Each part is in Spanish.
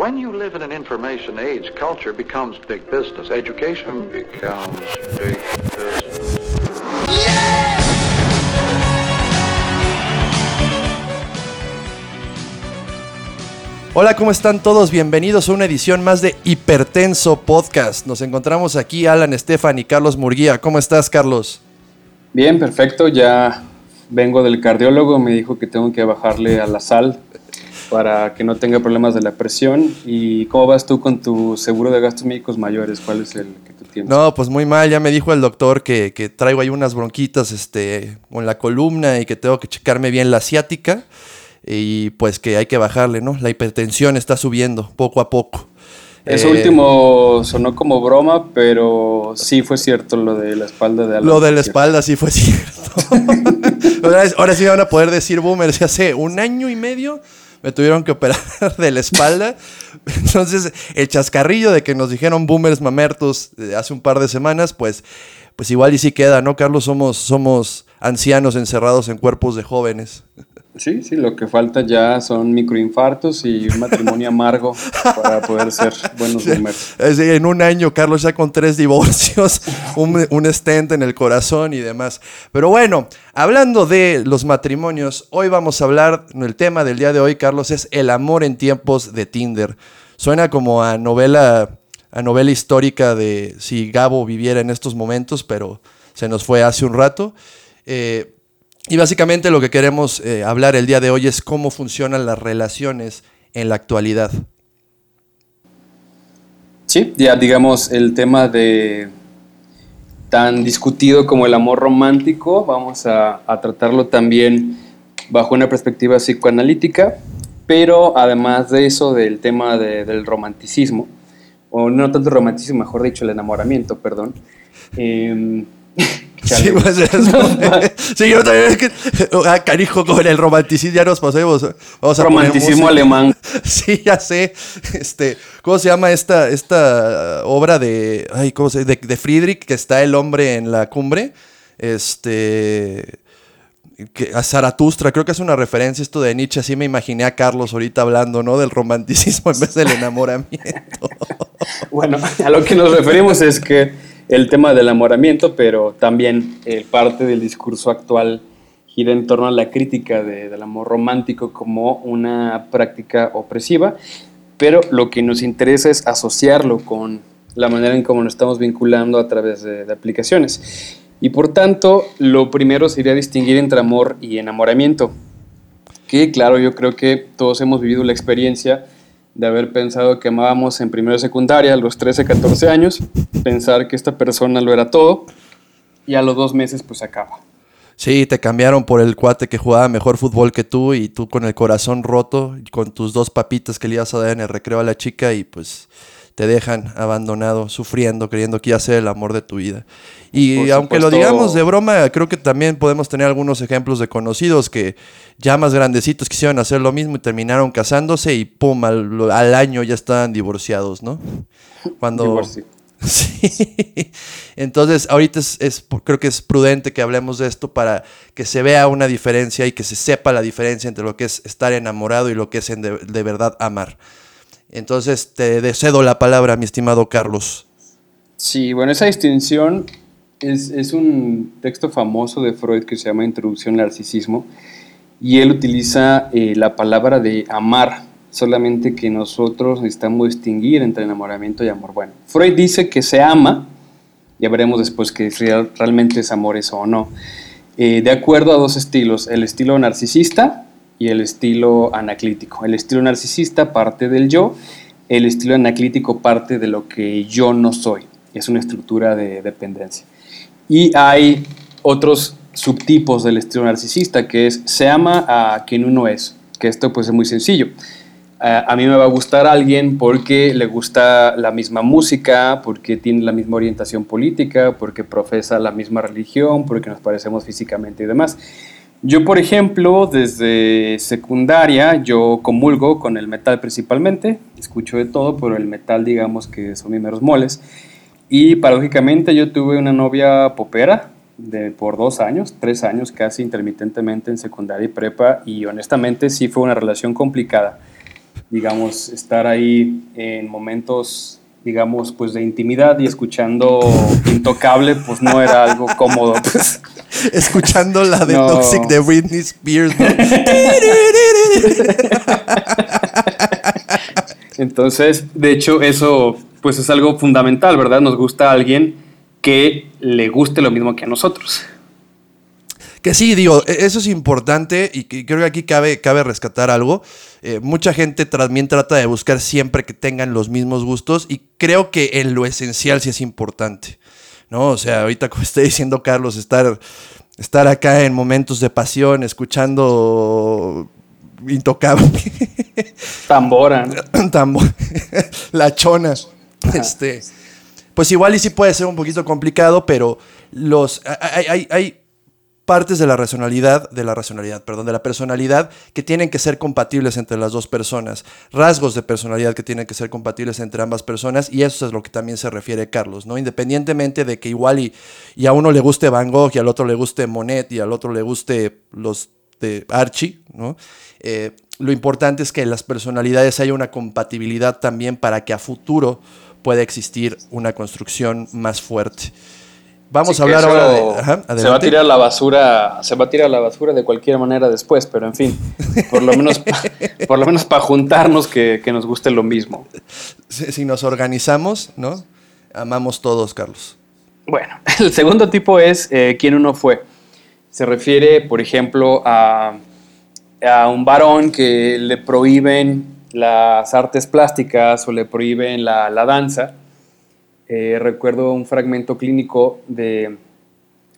When you live in an information age, culture becomes big business. Education becomes big business. Hola, ¿cómo están todos? Bienvenidos a una edición más de Hipertenso Podcast. Nos encontramos aquí Alan Estefan y Carlos Murguía. ¿Cómo estás, Carlos? Bien, perfecto. Ya vengo del cardiólogo, me dijo que tengo que bajarle a la sal para que no tenga problemas de la presión. ¿Y cómo vas tú con tu seguro de gastos médicos mayores? ¿Cuál es el que tú tienes? No, pues muy mal. Ya me dijo el doctor que, que traigo ahí unas bronquitas este, con la columna y que tengo que checarme bien la asiática y pues que hay que bajarle, ¿no? La hipertensión está subiendo poco a poco. Eso Eh, último sonó como broma, pero sí fue cierto lo de la espalda de Alan. Lo de la espalda sí fue cierto. ahora, ahora sí me van a poder decir boomers. Ya hace un año y medio me tuvieron que operar de la espalda. Entonces, el chascarrillo de que nos dijeron boomers mamertos eh, hace un par de semanas, pues, pues igual y sí queda, ¿no, Carlos? Somos, somos ancianos encerrados en cuerpos de jóvenes. Sí, sí, lo que falta ya son microinfartos y un matrimonio amargo para poder ser buenos decir, en un año, Carlos ya con tres divorcios, un, un stent en el corazón y demás. Pero bueno, hablando de los matrimonios, hoy vamos a hablar, el tema del día de hoy, Carlos, es el amor en tiempos de Tinder. Suena como a novela, a novela histórica de si Gabo viviera en estos momentos, pero se nos fue hace un rato. Eh, y básicamente lo que queremos eh, hablar el día de hoy es cómo funcionan las relaciones en la actualidad. Sí, ya digamos el tema de tan discutido como el amor romántico, vamos a, tratarlo también bajo una perspectiva psicoanalítica, pero además de eso del tema de- del romanticismo, o no tanto romanticismo, mejor dicho, el enamoramiento, perdón. em. Sí, pues, es- sí, yo también es que. Ah, carijo, con el romanticismo ya nos pasemos. Vamos a poner romanticismo alemán. Sí, ya sé. Este, ¿cómo se llama esta, esta obra de. Ay, ¿cómo se de, de Friedrich, que está el hombre en la cumbre? Este. Que, a Zaratustra, creo que es una referencia esto de Nietzsche, así me imaginé a Carlos ahorita hablando, ¿no? Del romanticismo en vez del enamoramiento. Bueno, a lo que nos referimos es que el tema del enamoramiento, pero también eh, parte del discurso actual gira en torno a la crítica de- del amor romántico como una práctica opresiva, pero lo que nos interesa es asociarlo con la manera en cómo nos estamos vinculando a través de, de aplicaciones. Y por tanto, lo primero sería distinguir entre amor y enamoramiento, que claro, yo creo que todos hemos vivido la experiencia de haber pensado que amábamos en primero de secundaria a los 13, 14 años, pensar que esta persona lo era todo y a los dos meses pues acaba. Sí, te cambiaron por el cuate que jugaba mejor fútbol que tú y tú con el corazón roto, con tus dos papitas que le ibas a dar en el recreo a la chica y pues te dejan abandonado, sufriendo, creyendo que iba a ser el amor de tu vida. Y aunque lo digamos de broma, creo que también podemos tener algunos ejemplos de conocidos que ya más grandecitos quisieron hacer lo mismo y terminaron casándose y pum, al, al año ya estaban divorciados, ¿no? Cuando... Divorcio. Sí. Entonces, ahorita es, es- creo que es prudente que hablemos de esto para que se vea una diferencia y que se sepa la diferencia entre lo que es estar enamorado y lo que es de, de verdad amar. Entonces, te cedo la palabra, mi estimado Carlos. Sí, bueno, esa distinción es, es un texto famoso de Freud que se llama Introducción al Narcisismo y él utiliza eh, la palabra de amar, solamente que nosotros necesitamos distinguir entre enamoramiento y amor. Bueno, Freud dice que se ama, ya veremos después que realmente es amor eso o no, eh, de acuerdo a dos estilos, el estilo narcisista y el estilo anaclítico. El estilo narcisista parte del yo, el estilo anaclítico parte de lo que yo no soy. Es una estructura de dependencia. Y hay otros subtipos del estilo narcisista, que es se ama a quien uno es, que esto pues es muy sencillo. A a mí me va a gustar alguien porque le gusta la misma música, porque tiene la misma orientación política, porque profesa la misma religión, porque nos parecemos físicamente y demás. Yo, por ejemplo, desde secundaria, yo comulgo con el metal principalmente, escucho de todo, pero el metal digamos que son mis meros moles. Y paradójicamente yo tuve una novia popera de, por dos años, tres años casi intermitentemente en secundaria y prepa, y honestamente sí fue una relación complicada. digamos, estar ahí en momentos, digamos, pues de intimidad y escuchando Intocable, pues no era algo cómodo. Pues. Escuchando la de Toxic de Britney Spears. Entonces, de hecho, eso pues es algo fundamental, ¿verdad? Nos gusta a alguien que le guste lo mismo que a nosotros. Que sí, digo, e-, eso es importante y creo que aquí cabe, cabe rescatar algo. Eh, mucha gente también trata de buscar siempre que tengan los mismos gustos y creo que en lo esencial sí es importante. ¿no? O sea, ahorita como está diciendo Carlos, estar, estar acá en momentos de pasión, escuchando intocable. Tambora. Tambor. La chona. Este, pues igual y sí puede ser un poquito complicado, pero los hay, hay, partes de la racionalidad, de la racionalidad, perdón, de la personalidad que tienen que ser compatibles entre las dos personas, rasgos de personalidad que tienen que ser compatibles entre ambas personas y eso es lo que también se refiere Carlos, ¿no? Independientemente de que igual y, a uno le guste Van Gogh y al otro le guste Monet y al otro le guste los de Archie, ¿no? Eh, lo importante es que en las personalidades haya una compatibilidad también para que a futuro pueda existir una construcción más fuerte. Vamos a hablar ahora de. se va a tirar la basura, se va a tirar la basura de cualquier manera después, pero en fin, por lo menos, por lo menos para juntarnos que, nos guste lo mismo. Si, nos organizamos, ¿no? Amamos todos, Carlos. Bueno, el segundo tipo es eh, quién uno fue. Se refiere, por ejemplo, a, a un varón que le prohíben las artes plásticas o le prohíben la, la danza eh, recuerdo un fragmento clínico de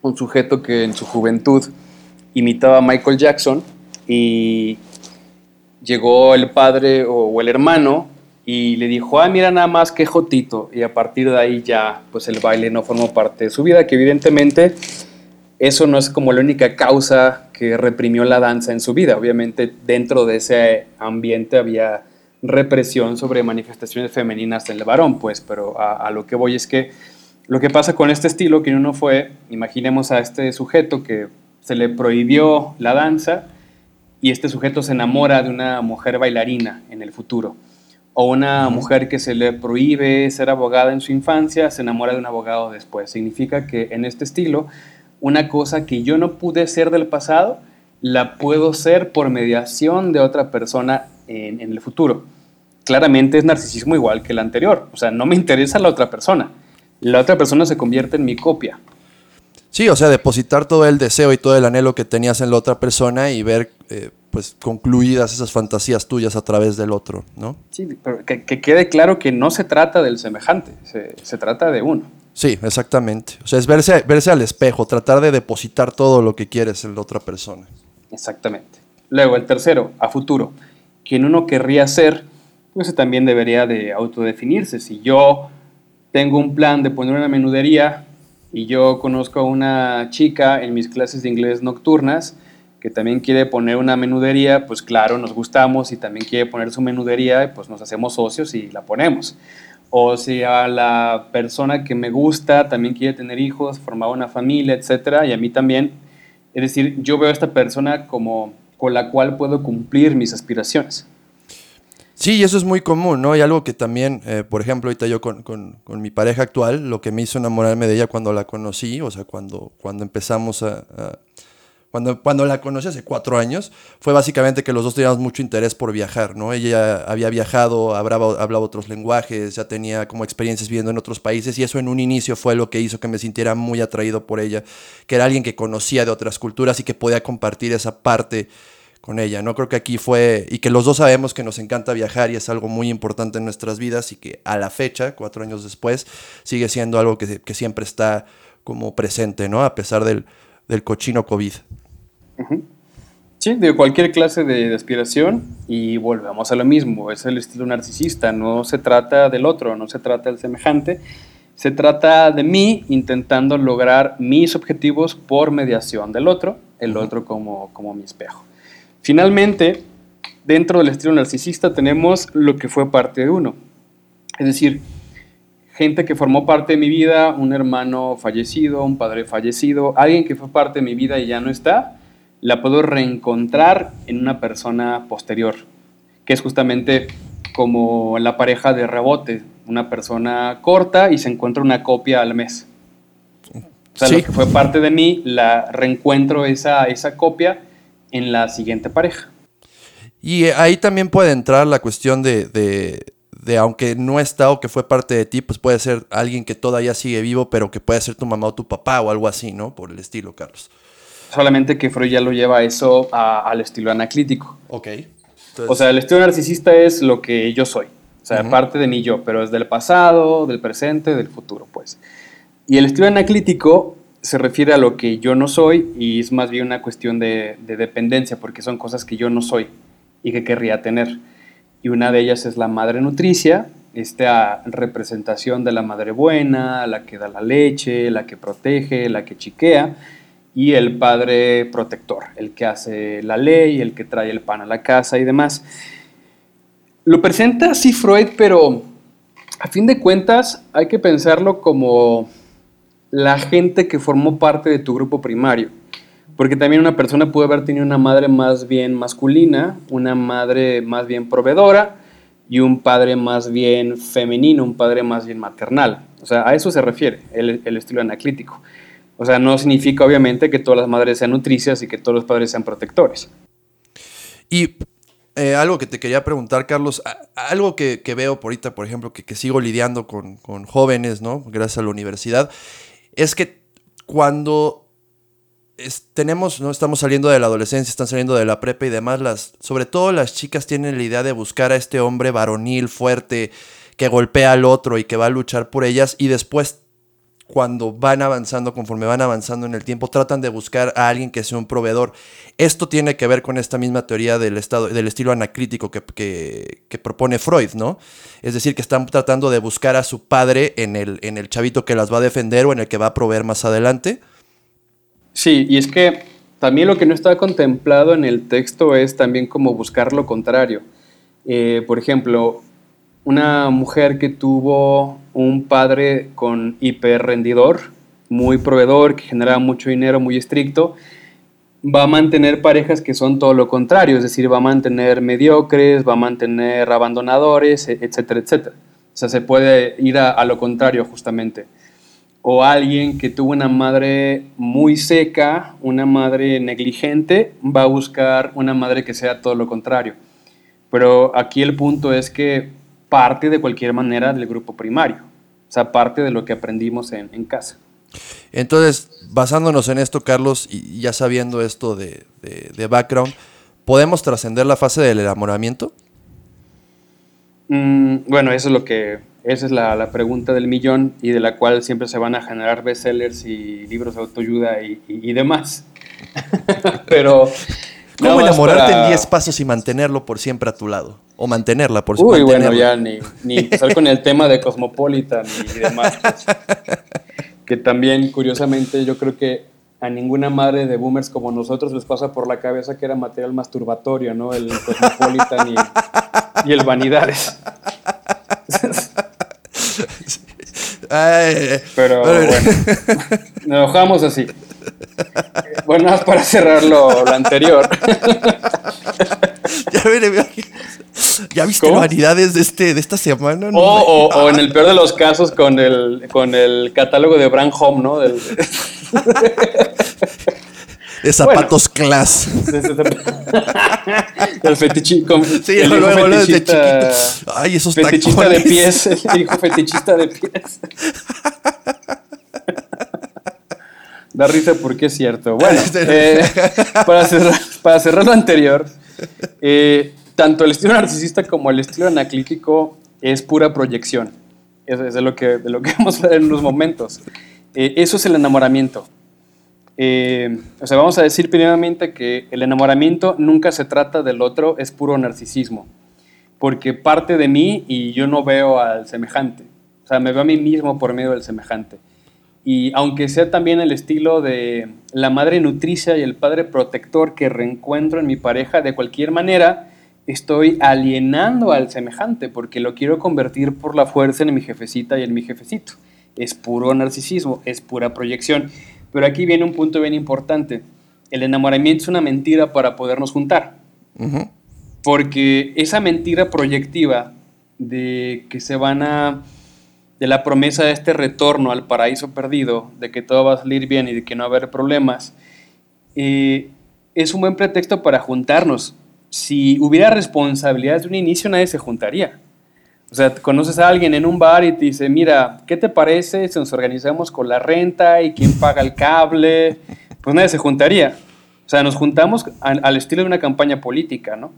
un sujeto que en su juventud imitaba a Michael Jackson y llegó el padre o, el hermano y le dijo, ah, mira nada más que jotito. Y a partir de ahí ya, pues el baile no formó parte de su vida, que evidentemente eso no es como la única causa que reprimió la danza en su vida. Obviamente dentro de ese ambiente había represión sobre manifestaciones femeninas del varón, pues, pero a, lo que voy es que lo que pasa con este estilo, que uno fue, imaginemos a este sujeto que se le prohibió la danza y este sujeto se enamora de una mujer bailarina en el futuro. O una mujer que se le prohíbe ser abogada en su infancia, se enamora de un abogado después. Significa que en este estilo, una cosa que yo no pude ser del pasado, la puedo ser por mediación de otra persona en, el futuro. Claramente es narcisismo igual que el anterior. O sea, no me interesa la otra persona. La otra persona se convierte en mi copia. Sí, o sea, depositar todo el deseo y todo el anhelo que tenías en la otra persona y ver, eh, pues, concluidas esas fantasías tuyas a través del otro, ¿no? Sí, pero que, quede claro que no se trata del semejante, se, se, trata de uno. Sí, exactamente. O sea, es verse, verse al espejo, tratar de depositar todo lo que quieres en la otra persona. Exactamente. Luego, el tercero, a futuro quien uno querría ser, pues también debería de autodefinirse. Si yo tengo un plan de poner una menudería y yo conozco a una chica en mis clases de inglés nocturnas que también quiere poner una menudería, pues claro, nos gustamos y también quiere poner su menudería, pues nos hacemos socios y la ponemos. O si a la persona que me gusta también quiere tener hijos, formar una familia, etcétera, y a mí también. Es decir, yo veo a esta persona como con la cual puedo cumplir mis aspiraciones. Sí, eso es muy común, ¿no? Y algo que también, eh, por ejemplo, ahorita yo con, con, mi pareja actual, lo que me hizo enamorarme de ella cuando la conocí, o sea, cuando, cuando empezamos a, cuando, cuando la conocí hace cuatro años, fue básicamente que los dos teníamos mucho interés por viajar, ¿no? Ella había viajado, hablaba, hablaba otros lenguajes, ya tenía como experiencias viviendo en otros países y eso en un inicio fue lo que hizo que me sintiera muy atraído por ella, que era alguien que conocía de otras culturas y que podía compartir esa parte con ella, ¿no? Creo que aquí fue, y que los dos sabemos que nos encanta viajar y es algo muy importante en nuestras vidas y que a la fecha, cuatro años después, sigue siendo algo que, siempre está como presente, ¿no? A pesar del, cochino COVID. Sí, de cualquier clase de, aspiración y volvemos a lo mismo, es el estilo narcisista, no se trata del otro, no se trata del semejante, se trata de mí intentando lograr mis objetivos por mediación del otro, el otro como, como mi espejo. Finalmente, dentro del estilo narcisista tenemos lo que fue parte de uno. Es decir, gente que formó parte de mi vida, un hermano fallecido, un padre fallecido, alguien que fue parte de mi vida y ya no está, la puedo reencontrar en una persona posterior, que es justamente como la pareja de rebote, una persona corta y se encuentra una copia al mes. O sea, lo que fue parte de mí, la reencuentro esa, esa copia en la siguiente pareja. Y ahí también puede entrar la cuestión de, de, aunque no está o que fue parte de ti, pues puede ser alguien que todavía sigue vivo, pero que puede ser tu mamá o tu papá o algo así, ¿no? Por el estilo, Carlos. Solamente que Freud ya lo lleva eso al estilo anaclítico. Ok. O sea, el estilo narcisista es lo que yo soy. O sea, parte de mí yo, pero es del pasado, del presente, del futuro, pues. Y el estilo anaclítico se refiere a lo que yo no soy y es más bien una cuestión de, dependencia, porque son cosas que yo no soy y que querría tener. Y una de ellas es la madre nutricia, esta representación de la madre buena, la que da la leche, la que protege, la que chiquea, y el padre protector, el que hace la ley, el que trae el pan a la casa y demás. Lo presenta así Freud, pero a fin de cuentas hay que pensarlo como la gente que formó parte de tu grupo primario. Porque también una persona puede haber tenido una madre más bien masculina, una madre más bien proveedora y un padre más bien femenino, un padre más bien maternal. O sea, a eso se refiere el, estilo anaclítico. O sea, no significa obviamente que todas las madres sean nutricias y que todos los padres sean protectores. Y eh, algo que te quería preguntar, Carlos, algo que, veo por ahorita, por ejemplo, que, sigo lidiando con, con, jóvenes, ¿no? Gracias a la universidad, es que cuando tenemos, no estamos saliendo de la adolescencia, están saliendo de la prepa y demás, las, sobre todo las chicas tienen la idea de buscar a este hombre varonil, fuerte, que golpea al otro y que va a luchar por ellas y después cuando van avanzando, conforme van avanzando en el tiempo, tratan de buscar a alguien que sea un proveedor. Esto tiene que ver con esta misma teoría del, estado, del estilo anacrítico que, propone Freud, ¿no? Es decir, que están tratando de buscar a su padre en el, en el chavito que las va a defender o en el que va a proveer más adelante. Sí, y es que también lo que no está contemplado en el texto es también como buscar lo contrario. Eh, por ejemplo, una mujer que tuvo un padre con hiperrendidor, muy proveedor, que generaba mucho dinero, muy estricto, va a mantener parejas que son todo lo contrario, es decir, va a mantener mediocres, va a mantener abandonadores, e-, etcétera, etcétera. O sea, se puede ir a, lo contrario justamente. O alguien que tuvo una madre muy seca, una madre negligente, va a buscar una madre que sea todo lo contrario. Pero aquí el punto es que parte de cualquier manera del grupo primario, o sea, parte de lo que aprendimos en, casa. Entonces, basándonos en esto, Carlos, y ya sabiendo esto de, background, ¿podemos trascender la fase del enamoramiento? Mm, bueno, eso es lo que, esa es la, pregunta del millón y de la cual siempre se van a generar bestsellers y libros de autoayuda y demás. Pero ¿Cómo enamorarte en 10 pasos y mantenerlo por siempre a tu lado? O mantenerla por siempre. Uy, bueno, ya ni, ni empezar con el tema de Cosmopolitan y demás. Pues. que también, curiosamente, yo creo que a ninguna madre de boomers como nosotros les pasa por la cabeza que era material masturbatorio, ¿no? El Cosmopolitan y, y el Vanidades. Pero bueno, nos enojamos así. Bueno, más para cerrar lo, anterior. ya, viste variedades de, este, de esta semana? O, en el peor de los casos con el, con el catálogo de Brand Home, ¿no? de zapatos class. el fetichista. Sí, el luego, fetichista, Ay, esos Fetichista de pies. El hijo fetichista de pies. Da risa porque es cierto. Bueno, eh, para, cerrar, para cerrar lo anterior, eh, tanto el estilo narcisista como el estilo anaclítico es pura proyección. Eso es de lo que, de lo que vamos a ver en unos momentos. Eh, eso es el enamoramiento. o sea, vamos a decir primeramente que el enamoramiento nunca se trata del otro, es puro narcisismo. Porque parte de mí y yo no veo al semejante. O sea, me veo a mí mismo por medio del semejante. Y aunque sea también el estilo de la madre nutricia y el padre protector que reencuentro en mi pareja, de cualquier manera estoy alienando al semejante porque lo quiero convertir por la fuerza en mi jefecita y en mi jefecito. Es puro narcisismo, es pura proyección. Pero aquí viene un punto bien importante. El enamoramiento es una mentira para podernos juntar. Porque esa mentira proyectiva de que se van a de la promesa de este retorno al paraíso perdido, de que todo va a salir bien y de que no va a haber problemas, eh, es un buen pretexto para juntarnos. Si hubiera responsabilidades de un inicio, nadie se juntaría. O sea, conoces a alguien en un bar y te dice, mira, ¿qué te parece si nos organizamos con la renta y quién paga el cable? Pues nadie se juntaría. O sea, nos juntamos al estilo de una campaña política, ¿no?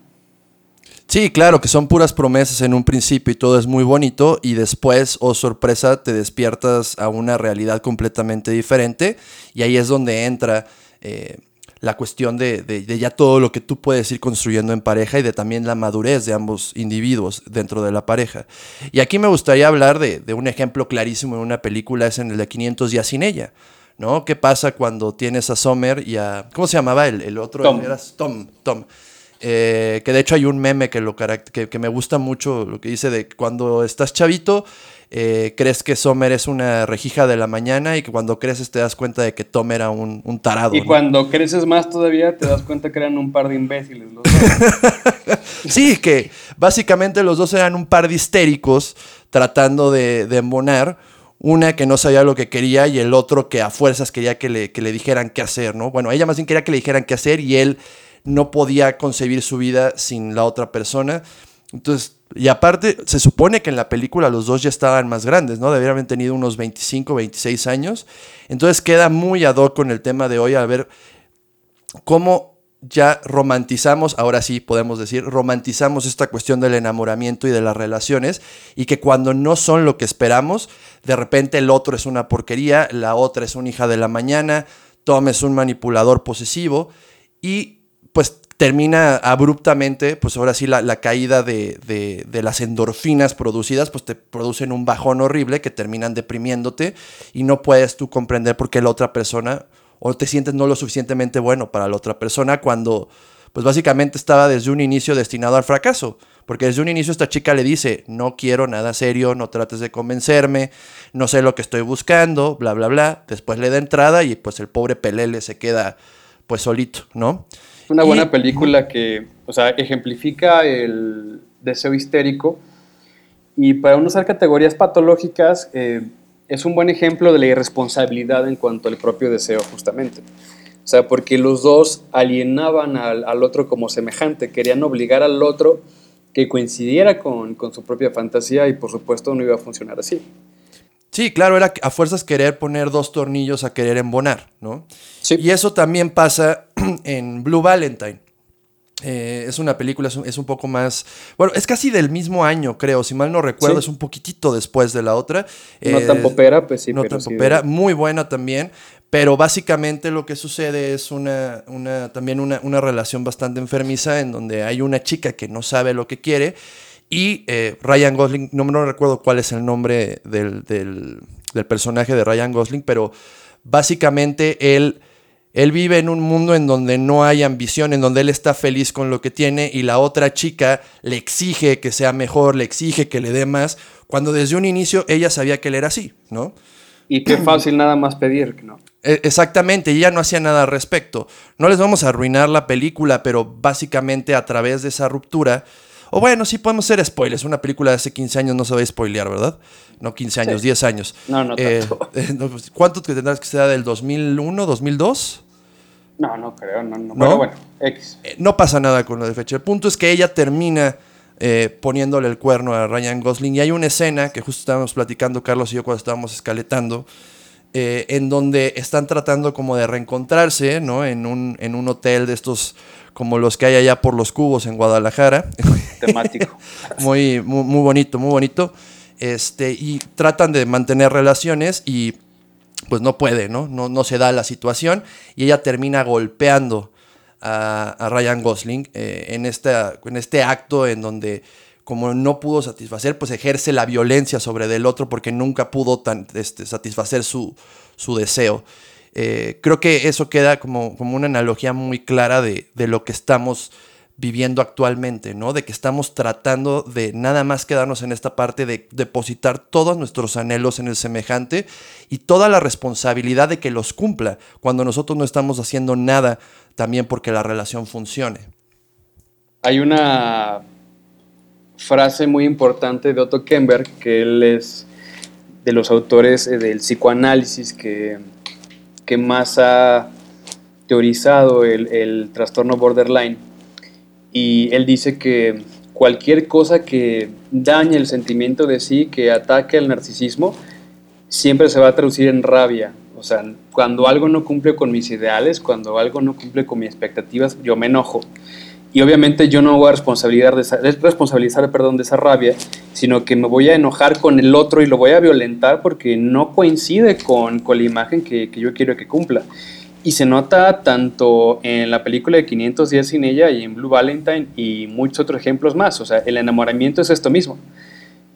Sí, claro, que son puras promesas en un principio y todo es muy bonito y después, oh sorpresa, te despiertas a una realidad completamente diferente y ahí es donde entra eh, la cuestión de, ya todo lo que tú puedes ir construyendo en pareja y de también la madurez de ambos individuos dentro de la pareja. Y aquí me gustaría hablar de, un ejemplo clarísimo en una película, es en el de 500 días sin ella. ¿No? ¿Qué pasa cuando tienes a Sommer y a... ¿Cómo se llamaba el, el otro? Tom. Tom. Tom eh, que de hecho hay un meme que, lo que, que, me gusta mucho, lo que dice de cuando estás chavito, eh, crees que Sommer es una rejija de la mañana y que cuando creces te das cuenta de que Tom era un, un tarado. Y cuando creces más todavía te das cuenta que eran un par de imbéciles los dos. sí, que básicamente los dos eran un par de histéricos tratando de, de embonar una que no sabía lo que quería y el otro que a fuerzas quería que le, que le, dijeran qué hacer, ¿no? Bueno, ella más bien quería que le dijeran qué hacer y él no podía concebir su vida sin la otra persona. Entonces, y aparte, se supone que en la película los dos ya estaban más grandes, ¿no? Deberían haber tenido unos 25, 26 años. Entonces queda muy ad hoc con el tema de hoy a ver cómo ya romantizamos, ahora sí podemos decir, romantizamos esta cuestión del enamoramiento y de las relaciones y que cuando no son lo que esperamos, de repente el otro es una porquería, la otra es una hija de la mañana, Tom es un manipulador posesivo y pues termina abruptamente, pues ahora sí la, caída de, las endorfinas producidas, pues te producen un bajón horrible que terminan deprimiéndote y no puedes tú comprender por qué la otra persona, o te sientes no lo suficientemente bueno para la otra persona cuando, pues básicamente estaba desde un inicio destinado al fracaso. Porque desde un inicio esta chica le dice, no quiero nada serio, no trates de convencerme, no sé lo que estoy buscando, bla, bla, bla. Después le da entrada y pues el pobre Pelele se queda pues solito, ¿no? Es una buena película que, o sea, ejemplifica el deseo histérico y para no usar categorías patológicas eh, es un buen ejemplo de la irresponsabilidad en cuanto al propio deseo, justamente. O sea, porque los dos alienaban al, al otro como semejante, querían obligar al otro que coincidiera con, con, su propia fantasía y por supuesto no iba a funcionar así. Sí, claro, era a fuerzas querer poner dos tornillos a querer embonar, ¿no? Sí. Y eso también pasa en Blue Valentine. Eh, es una película, es un, poco más. Bueno, es casi del mismo año, creo. Si mal no recuerdo, es un poquitito después de la otra. No tan popera, pues sí. No tan popera, muy buena también. Pero básicamente lo que sucede es una, una también una, una relación bastante enfermiza en donde hay una chica que no sabe lo que quiere y eh, Ryan Gosling, no, me recuerdo cuál es el nombre del, personaje de Ryan Gosling, pero básicamente él, él vive en un mundo en donde no hay ambición, en donde él está feliz con lo que tiene y la otra chica le exige que sea mejor, le exige que le dé más, cuando desde un inicio ella sabía que él era así, ¿no? Y qué fácil nada más pedir, ¿no? E, exactamente, y ella no hacía nada al respecto. No les vamos a arruinar la película, pero básicamente a través de esa ruptura o bueno, sí podemos hacer spoilers. Una película de hace 15 años no se va a spoilear, ¿verdad? No 15 años, 10 años. No, no eh, tanto. Eh, pues, ¿Cuánto tendrás que ser del 2001, 2002? No, no creo, no, no. Pero bueno, X. Eh, no pasa nada con lo de fecha. El punto es que ella termina poniéndole el cuerno a Ryan Gosling y hay una escena que justo estábamos platicando Carlos y yo cuando estábamos escaletando, en donde están tratando como de reencontrarse, ¿no? En un, en un hotel de estos como los que hay allá por los cubos en Guadalajara. Temático. muy, muy, bonito, muy bonito. Este, y tratan de mantener relaciones y pues no puede, ¿no? No, no se da la situación y ella termina golpeando a, Ryan Gosling eh, en, en este acto en donde como no pudo satisfacer, pues ejerce la violencia sobre del otro porque nunca pudo tan, este, satisfacer su, su deseo. Eh, creo que eso queda como, como una analogía muy clara de, lo que estamos viviendo actualmente, ¿no? De que estamos tratando de nada más quedarnos en esta parte de depositar todos nuestros anhelos en el semejante y toda la responsabilidad de que los cumpla cuando nosotros no estamos haciendo nada también porque la relación funcione. hay una frase muy importante de Otto Kemberg, que él es de los autores eh, del psicoanálisis que, que más ha teorizado el, el trastorno borderline. Y él dice que cualquier cosa que dañe el sentimiento de sí, que ataque al narcisismo, siempre se va a traducir en rabia. O sea, cuando algo no cumple con mis ideales, cuando algo no cumple con mis expectativas, yo me enojo. Y obviamente yo no voy a responsabilizar de esa, responsabilizar perdón, de esa rabia, sino que me voy a enojar con el otro y lo voy a violentar porque no coincide con, con la imagen que, que, yo quiero que cumpla. Y se nota tanto en la película de 500 días sin ella y en Blue Valentine y muchos otros ejemplos más. O sea, el enamoramiento es esto mismo.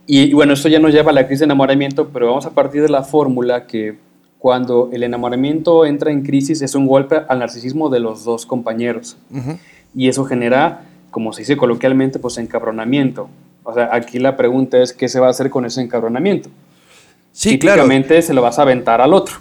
Y, y bueno, esto ya nos lleva a la crisis de enamoramiento, pero vamos a partir de la fórmula que cuando el enamoramiento entra en crisis es un golpe al narcisismo de los dos compañeros. Uh -huh y eso genera, como se dice coloquialmente, pues encabronamiento. O sea, aquí la pregunta es qué se va a hacer con ese encabronamiento. Sí, Típicamente claro. se lo vas a aventar al otro.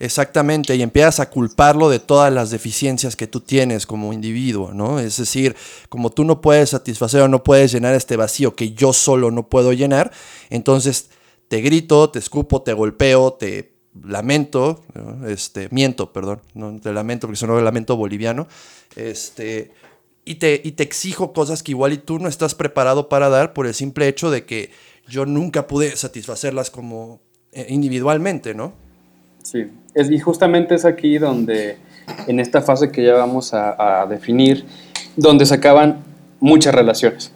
Exactamente, y empiezas a culparlo de todas las deficiencias que tú tienes como individuo, ¿no? Es decir, como tú no puedes satisfacer o no puedes llenar este vacío que yo solo no puedo llenar, entonces te grito, te escupo, te golpeo, te lamento, este, miento, perdón, no te lamento porque sonó el lamento boliviano, este, y te, y te exijo cosas que igual y tú no estás preparado para dar por el simple hecho de que yo nunca pude satisfacerlas como eh, individualmente, ¿no? Sí, es, y justamente es aquí donde, en esta fase que ya vamos a, a definir, donde se acaban muchas relaciones.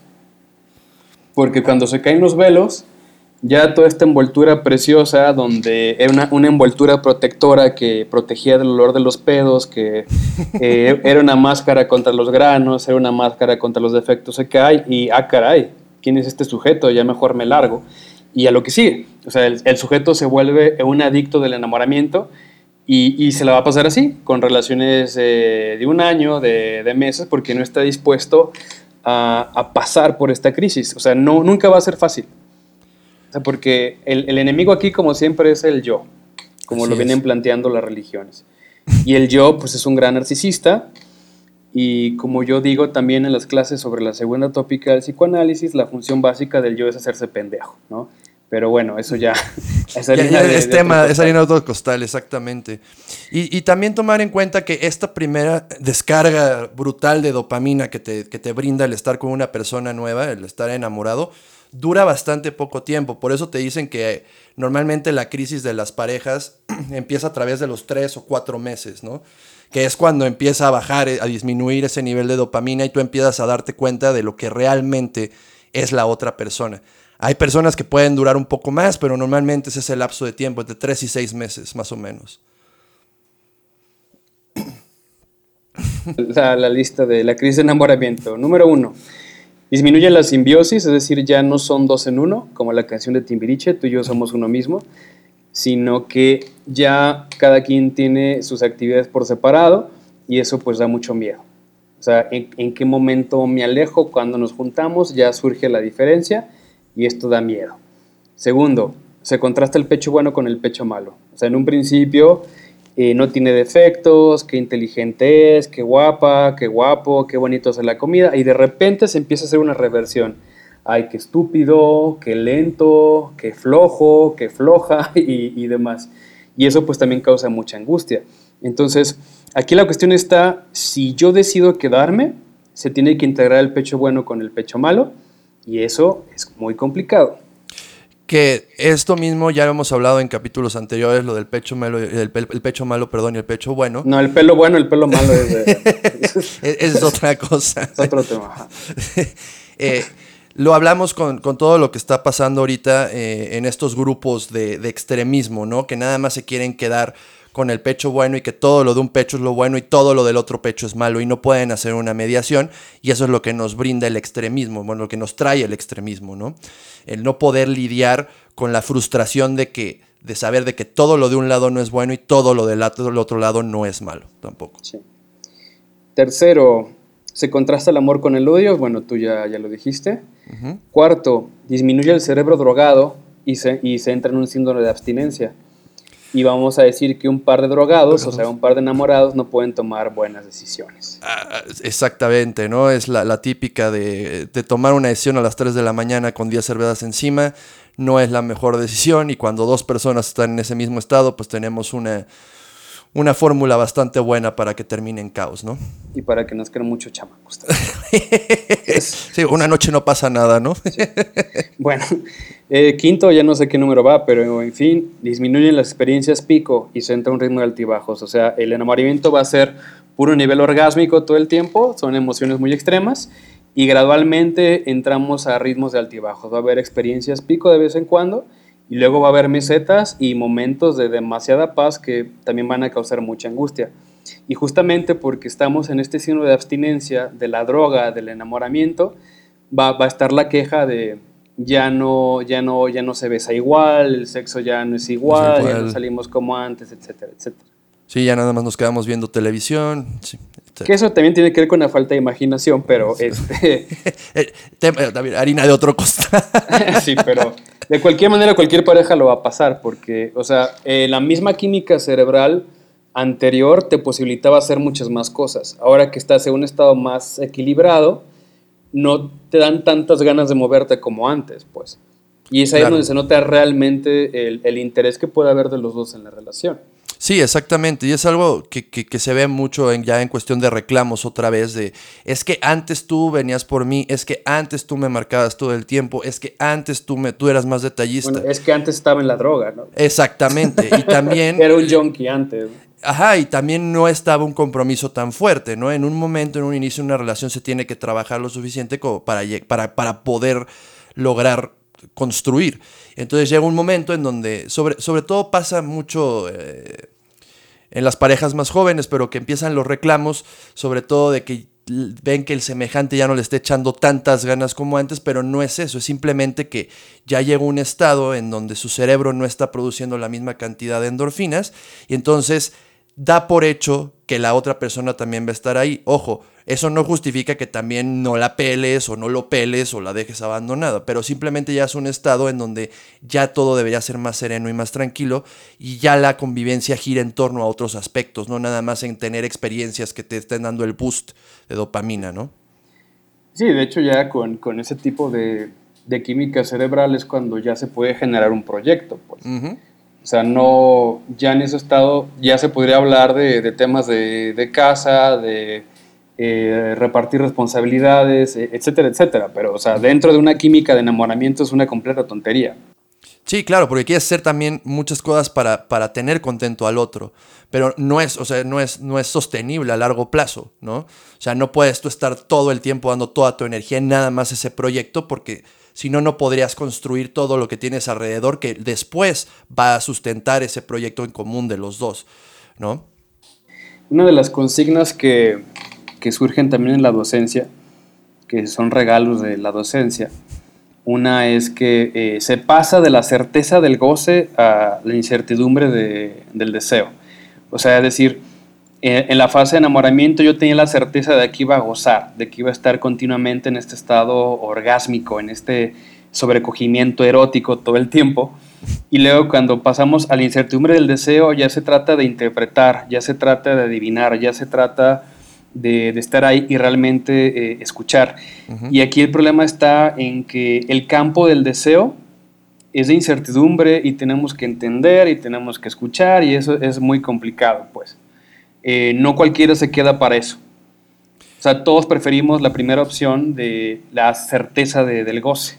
Porque cuando se caen los velos, ya toda esta envoltura preciosa, donde era una, una, envoltura protectora que protegía del olor de los pedos, que eh, era una máscara contra los granos, era una máscara contra los defectos, se cae y, ah, caray, ¿quién es este sujeto? Ya mejor me largo. Y a lo que sigue, o sea, el, el sujeto se vuelve un adicto del enamoramiento y, y, se la va a pasar así, con relaciones eh, de un año, de, de, meses, porque no está dispuesto a, a pasar por esta crisis. O sea, no, nunca va a ser fácil porque el, el, enemigo aquí, como siempre, es el yo, como Así lo vienen es. planteando las religiones. Y el yo, pues es un gran narcisista, y como yo digo también en las clases sobre la segunda tópica del psicoanálisis, la función básica del yo es hacerse pendejo, ¿no? Pero bueno, eso ya... Esa ya, ya de, es de tema, es harina de otro costal, exactamente. Y, y, también tomar en cuenta que esta primera descarga brutal de dopamina que te, que te brinda el estar con una persona nueva, el estar enamorado, dura bastante poco tiempo. Por eso te dicen que normalmente la crisis de las parejas empieza a través de los tres o cuatro meses, ¿no? Que es cuando empieza a bajar, a disminuir ese nivel de dopamina y tú empiezas a darte cuenta de lo que realmente es la otra persona. Hay personas que pueden durar un poco más, pero normalmente ese es el lapso de tiempo, entre tres y seis meses, más o menos. La, la lista de la crisis de enamoramiento. Número uno, Disminuye la simbiosis, es decir, ya no son dos en uno, como la canción de Timbiriche, tú y yo somos uno mismo, sino que ya cada quien tiene sus actividades por separado y eso pues da mucho miedo. O sea, ¿en, en qué momento me alejo? Cuando nos juntamos ya surge la diferencia y esto da miedo. Segundo, se contrasta el pecho bueno con el pecho malo. O sea, en un principio eh, no tiene defectos, qué inteligente es, qué guapa, qué guapo, qué bonito es la comida, y de repente se empieza a hacer una reversión. Ay, qué estúpido, qué lento, qué flojo, qué floja y, y demás. Y eso pues también causa mucha angustia. Entonces, aquí la cuestión está, si yo decido quedarme, se tiene que integrar el pecho bueno con el pecho malo, y eso es muy complicado que esto mismo ya lo hemos hablado en capítulos anteriores, lo del pecho malo, el, el, pecho malo, perdón, y el pecho bueno. No, el pelo bueno, el pelo malo es de... es, otra cosa. Es otro tema. eh, lo hablamos con, con, todo lo que está pasando ahorita eh, en estos grupos de, de, extremismo, ¿no? Que nada más se quieren quedar con el pecho bueno y que todo lo de un pecho es lo bueno y todo lo del otro pecho es malo y no pueden hacer una mediación y eso es lo que nos brinda el extremismo, bueno, lo que nos trae el extremismo, ¿no? El no poder lidiar con la frustración de que de saber de que todo lo de un lado no es bueno y todo lo del otro lado no es malo tampoco. Sí. Tercero, se contrasta el amor con el odio, bueno, tú ya, ya lo dijiste. Uh -huh. Cuarto, disminuye el cerebro drogado y se, y se entra en un síndrome de abstinencia. Y vamos a decir que un par de drogados, o sea, un par de enamorados, no pueden tomar buenas decisiones. Ah, exactamente, ¿no? Es la, típica de, de, tomar una decisión a las 3 de la mañana con 10 cervezas encima, no es la mejor decisión y cuando dos personas están en ese mismo estado, pues tenemos una, una fórmula bastante buena para que termine en caos, ¿no? Y para que nos queden muchos chamacos. sí, una noche no pasa nada, ¿no? Bueno, eh, quinto, ya no sé qué número va, pero en fin, disminuyen las experiencias pico y se entra un ritmo de altibajos. O sea, el enamoramiento va a ser puro nivel orgásmico todo el tiempo, son emociones muy extremas y gradualmente entramos a ritmos de altibajos. Va a haber experiencias pico de vez en cuando y luego va a haber mesetas y momentos de demasiada paz que también van a causar mucha angustia. Y justamente porque estamos en este signo de abstinencia de la droga, del enamoramiento, va, va, a estar la queja de ya no, ya, no, ya no se besa igual, el sexo ya no es igual, ya no salimos como antes, etcétera, etcétera. Sí, ya nada más nos quedamos viendo televisión. que eso también tiene que ver con la falta de imaginación, pero este... Eh, eh, harina de otro costal. sí, pero de cualquier manera, cualquier pareja lo va a pasar, porque, o sea, eh, la misma química cerebral anterior te posibilitaba hacer muchas más cosas. Ahora que estás en un estado más equilibrado, no te dan tantas ganas de moverte como antes, pues. Y es ahí donde se nota realmente el, el interés que puede haber de los dos en la relación. Sí, exactamente. Y es algo que, se ve mucho en, ya en cuestión de reclamos otra vez de, es que antes tú venías por mí, es que antes tú me marcabas todo el tiempo, es que antes tú, me, tú eras más detallista. Bueno, es que antes estaba en la droga, ¿no? Exactamente. Y también... Era un junkie antes. Ajá, y también no estaba un compromiso tan fuerte, ¿no? En un momento, en un inicio de una relación se tiene que trabajar lo suficiente como para, para, para poder lograr construir. Entonces llega un momento en donde, sobre, sobre todo pasa mucho... Eh, en las parejas más jóvenes, pero que empiezan los reclamos, sobre todo de que ven que el semejante ya no le está echando tantas ganas como antes, pero no es eso, es simplemente que ya llegó un estado en donde su cerebro no está produciendo la misma cantidad de endorfinas y entonces da por hecho que la otra persona también va a estar ahí. Ojo, eso no justifica que también no la peles o no lo peles o la dejes abandonada, pero simplemente ya es un estado en donde ya todo debería ser más sereno y más tranquilo y ya la convivencia gira en torno a otros aspectos, no nada más en tener experiencias que te estén dando el boost de dopamina, ¿no? Sí, de hecho ya con, ese tipo de, química cerebral es cuando ya se puede generar un proyecto, pues. O sea, no, ya en ese estado ya se podría hablar de, temas de, de casa, de eh, repartir responsabilidades, e, etcétera, etcétera. Pero, o sea, dentro de una química de enamoramiento es una completa tontería. Sí, claro, porque quieres hacer también muchas cosas para, para, tener contento al otro, pero no es, o sea, no es, no es sostenible a largo plazo, ¿no? O sea, no puedes tú estar todo el tiempo dando toda tu energía en nada más ese proyecto porque si no, no podrías construir todo lo que tienes alrededor que después va a sustentar ese proyecto en común de los dos, ¿no? Una de las consignas que, que surgen también en la docencia, que son regalos de la docencia. Una es que eh, se pasa de la certeza del goce a la incertidumbre del deseo. O sea, es decir, eh, en la fase de enamoramiento yo tenía la certeza de que iba a gozar, de que iba a estar continuamente en este estado orgásmico, en este sobrecogimiento erótico todo el tiempo. Y luego cuando pasamos a la incertidumbre del deseo ya se trata de interpretar, ya se trata de adivinar, ya se trata de, estar ahí y realmente eh, escuchar. Y aquí el problema está en que el campo del deseo es de incertidumbre y tenemos que entender y tenemos que escuchar y eso es muy complicado, pues. Eh, no cualquiera se queda para eso. O sea, todos preferimos la primera opción de la certeza del goce.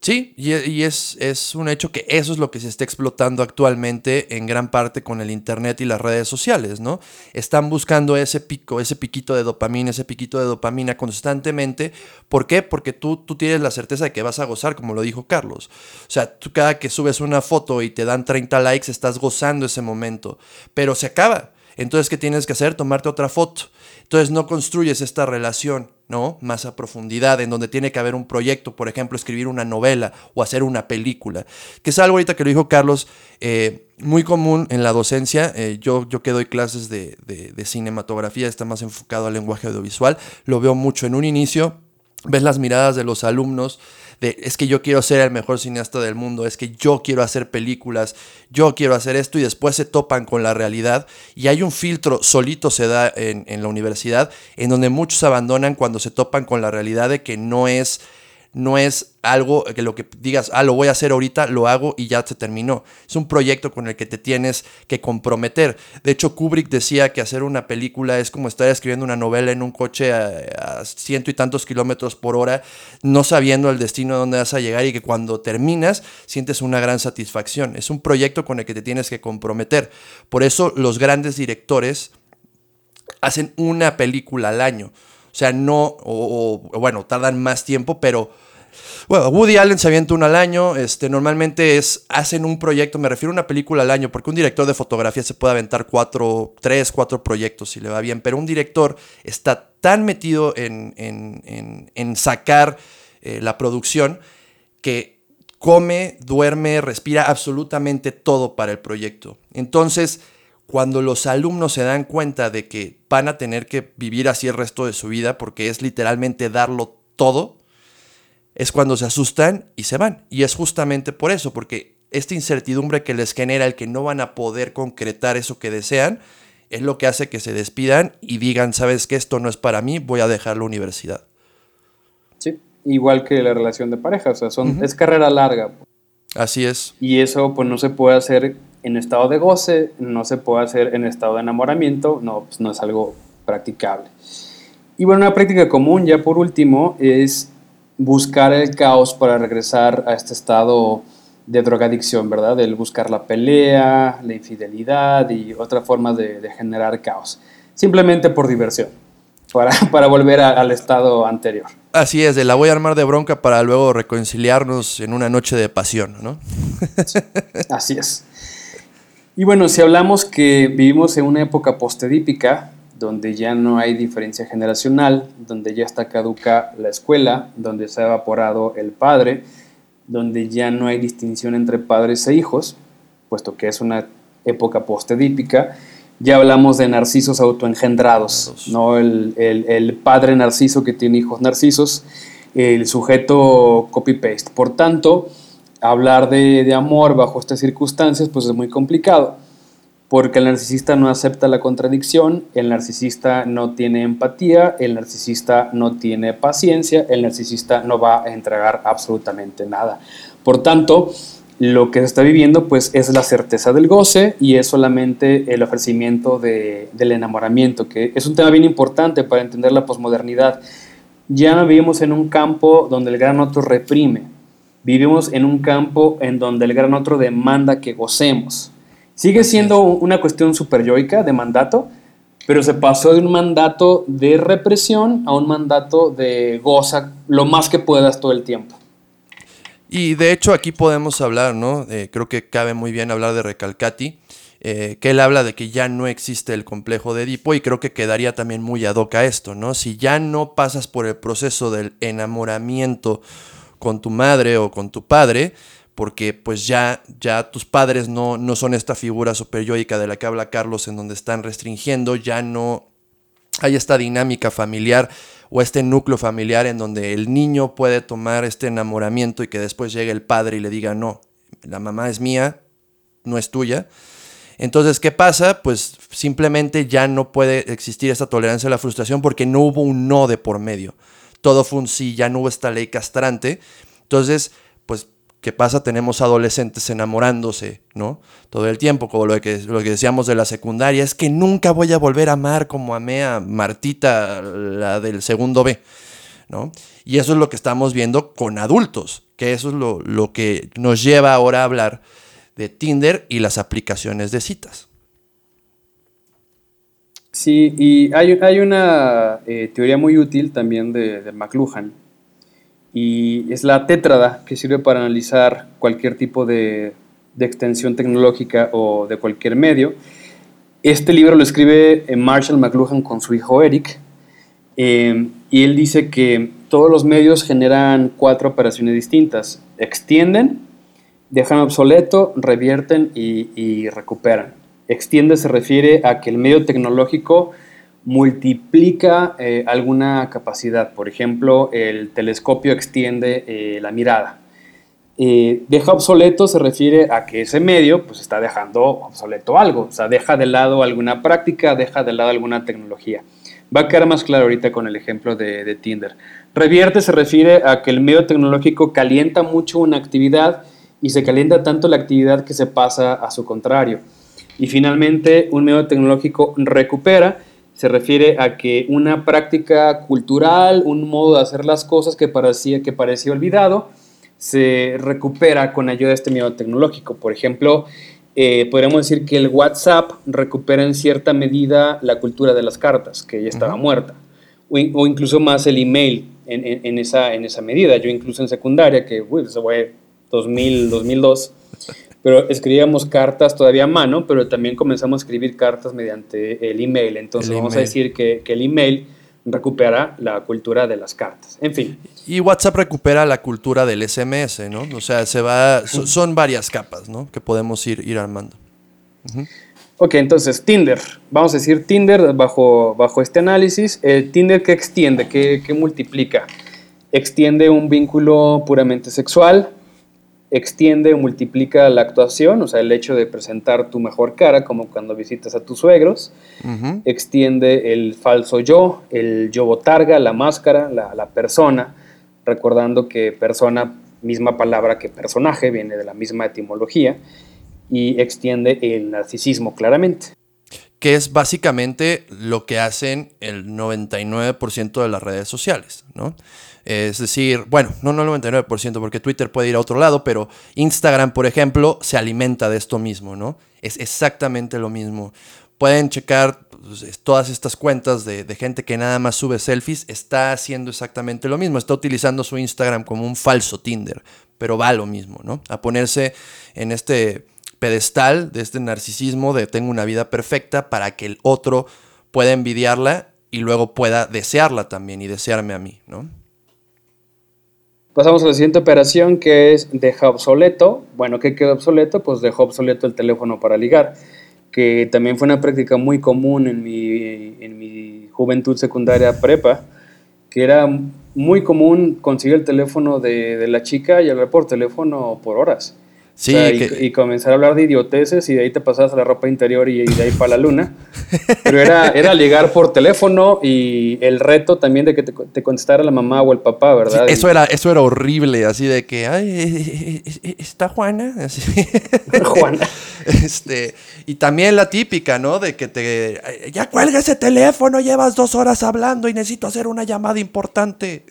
Sí, y, es, es, un hecho que eso es lo que se está explotando actualmente en gran parte con el Internet y las redes sociales, ¿no? Están buscando ese pico, ese piquito de dopamina, ese piquito de dopamina constantemente. ¿Por qué? Porque tú, tú tienes la certeza de que vas a gozar, como lo dijo Carlos. O sea, tú cada que subes una foto y te dan 30 likes, estás gozando ese momento, pero se acaba. Entonces, ¿qué tienes que hacer? Tomarte otra foto. Entonces no construyes esta relación, ¿no? Más a profundidad, en donde tiene que haber un proyecto, por ejemplo, escribir una novela o hacer una película, que es algo ahorita que lo dijo Carlos, eh, muy común en la docencia. Eh, yo, yo que doy clases de, de cinematografía, está más enfocado al lenguaje audiovisual, lo veo mucho en un inicio, ves las miradas de los alumnos de es que yo quiero ser el mejor cineasta del mundo, es que yo quiero hacer películas, yo quiero hacer esto y después se topan con la realidad y hay un filtro solito se da en, en la universidad en donde muchos abandonan cuando se topan con la realidad de que no es no es algo que lo que digas, ah, lo voy a hacer ahorita, lo hago y ya se terminó. Es un proyecto con el que te tienes que comprometer. De hecho, Kubrick decía que hacer una película es como estar escribiendo una novela en un coche a, ciento y tantos kilómetros por hora, no sabiendo el destino a dónde vas a llegar y que cuando terminas sientes una gran satisfacción. Es un proyecto con el que te tienes que comprometer. Por eso los grandes directores hacen una película al año. O sea, no, o, bueno, tardan más tiempo, pero bueno, Woody Allen se avienta uno al año. Este, normalmente es, hacen un proyecto, me refiero a una película al año, porque un director de fotografía se puede aventar cuatro, tres, cuatro proyectos si le va bien, pero un director está tan metido en, en, en, sacar eh, la producción que come, duerme, respira absolutamente todo para el proyecto. Entonces, cuando los alumnos se dan cuenta de que van a tener que vivir así el resto de su vida, porque es literalmente darlo todo, es cuando se asustan y se van. Y es justamente por eso, porque esta incertidumbre que les genera el que no van a poder concretar eso que desean, es lo que hace que se despidan y digan, sabes que esto no es para mí, voy a dejar la universidad. Sí, igual que la relación de pareja, o sea, son, es carrera larga. Así es. Y eso pues no se puede hacer en estado de goce, no se puede hacer en estado de enamoramiento, no, pues no es algo practicable. Y bueno, una práctica común, ya por último, es buscar el caos para regresar a este estado de drogadicción, ¿verdad? El buscar la pelea, la infidelidad y otra forma de, generar caos. Simplemente por diversión, para, para volver al estado anterior. Así es, de la voy a armar de bronca para luego reconciliarnos en una noche de pasión, ¿no? Así es. Y bueno, si hablamos que vivimos en una época postedípica, donde ya no hay diferencia generacional, donde ya está caduca la escuela, donde se ha evaporado el padre, donde ya no hay distinción entre padres e hijos, puesto que es una época postedípica, ya hablamos de narcisos autoengendrados, ¿no? El, el padre narciso que tiene hijos narcisos, el sujeto copy-paste. Por tanto, hablar de, amor bajo estas circunstancias pues es muy complicado, porque el narcisista no acepta la contradicción, el narcisista no tiene empatía, el narcisista no tiene paciencia, el narcisista no va a entregar absolutamente nada. Por tanto, lo que se está viviendo pues es la certeza del goce y es solamente el ofrecimiento del enamoramiento, que es un tema bien importante para entender la posmodernidad. Ya vivimos en un campo donde el gran otro reprime, Vivimos en un campo en donde el gran otro demanda que gocemos. Sigue siendo una cuestión yoica de mandato, pero se pasó de un mandato de represión a un mandato de goza lo más que puedas todo el tiempo. Y de hecho aquí podemos hablar, ¿no? Eh, creo que cabe muy bien hablar de Recalcati, eh, que él habla de que ya no existe el complejo de Edipo y creo que quedaría también muy ad hoc a esto, ¿no? Si ya no pasas por el proceso del enamoramiento con tu madre o con tu padre, porque pues ya, ya tus padres no, no son esta figura superyoica de la que habla Carlos en donde están restringiendo, ya no hay esta dinámica familiar o este núcleo familiar en donde el niño puede tomar este enamoramiento y que después llegue el padre y le diga, no, la mamá es mía, no es tuya. Entonces, ¿qué pasa? Pues simplemente ya no puede existir esta tolerancia a la frustración porque no hubo un no de por medio todo fue un sí, ya no hubo esta ley castrante. Entonces, pues, ¿qué pasa? Tenemos adolescentes enamorándose, ¿no? Todo el tiempo, como lo que, lo que decíamos de la secundaria, es que nunca voy a volver a amar como amé a Martita, la del segundo B, ¿no? Y eso es lo que estamos viendo con adultos, que eso es lo, lo que nos lleva ahora a hablar de Tinder y las aplicaciones de citas. Sí, y hay, hay una eh, teoría muy útil también de, McLuhan, y es la tétrada, que sirve para analizar cualquier tipo de, extensión tecnológica o de cualquier medio. Este libro lo escribe eh, Marshall McLuhan con su hijo Eric, eh, y él dice que todos los medios generan cuatro operaciones distintas. Extienden, dejan obsoleto, revierten y recuperan. Extiende se refiere a que el medio tecnológico multiplica eh, alguna capacidad. Por ejemplo, el telescopio extiende eh, la mirada. Eh, deja obsoleto se refiere a que ese medio pues está dejando obsoleto algo, o sea, deja de lado alguna práctica, deja de lado alguna tecnología. Va a quedar más claro ahorita con el ejemplo de, de Tinder. Revierte se refiere a que el medio tecnológico calienta mucho una actividad y se calienta tanto la actividad que se pasa a su contrario. Y finalmente, un medio tecnológico recupera se refiere a que una práctica cultural, un modo de hacer las cosas que parecía, que parecía olvidado, se recupera con ayuda de este medio tecnológico. Por ejemplo, eh, podríamos decir que el WhatsApp recupera en cierta medida la cultura de las cartas, que ya estaba muerta, o, incluso más el email en, esa, en esa medida. Yo incluso en secundaria, que uy, eso fue 2000, 2002, pero escribíamos cartas todavía a mano, pero también comenzamos a escribir cartas mediante el email. Entonces vamos a decir que, que, el email recupera la cultura de las cartas. En fin. Y WhatsApp recupera la cultura del SMS, ¿no? O sea, se va, son varias capas, ¿no? Que podemos ir, ir armando. Ok, entonces Tinder. Vamos a decir Tinder bajo, bajo este análisis. El Tinder que extiende, que, que multiplica. Extiende un vínculo puramente sexual, extiende o multiplica la actuación, o sea, el hecho de presentar tu mejor cara, como cuando visitas a tus suegros, extiende el falso yo, el yo botarga, la máscara, la, persona, recordando que persona, misma palabra que personaje, viene de la misma etimología, y extiende el narcisismo claramente. Que es básicamente lo que hacen el 99% de las redes sociales, ¿no? Es decir, bueno, no, no el 99%, porque Twitter puede ir a otro lado, pero Instagram, por ejemplo, se alimenta de esto mismo, ¿no? Es exactamente lo mismo. Pueden checar pues, todas estas cuentas de, gente que nada más sube selfies, está haciendo exactamente lo mismo, está utilizando su Instagram como un falso Tinder, pero va lo mismo, ¿no? A ponerse en este pedestal de este narcisismo de tengo una vida perfecta para que el otro pueda envidiarla y luego pueda desearla también y desearme a mí, ¿no? Pasamos a la siguiente operación que es deja obsoleto. Bueno, ¿qué quedó obsoleto? Pues dejó obsoleto el teléfono para ligar, que también fue una práctica muy común en mi, en mi juventud secundaria prepa, que era muy común conseguir el teléfono de, de la chica y hablar por teléfono por horas. Sí, y, comenzar a hablar de idioteces y de ahí te pasabas a la ropa interior y, de ahí para la luna. Pero era, era llegar por teléfono y el reto también de que te, contestara la mamá o el papá, ¿verdad? eso, era, eso era horrible, así de que, ay, eh, eh, eh, ¿está Juana? Juana. Este, y también la típica, ¿no? De que te, ya cuelga ese teléfono, llevas dos horas hablando y necesito hacer una llamada importante.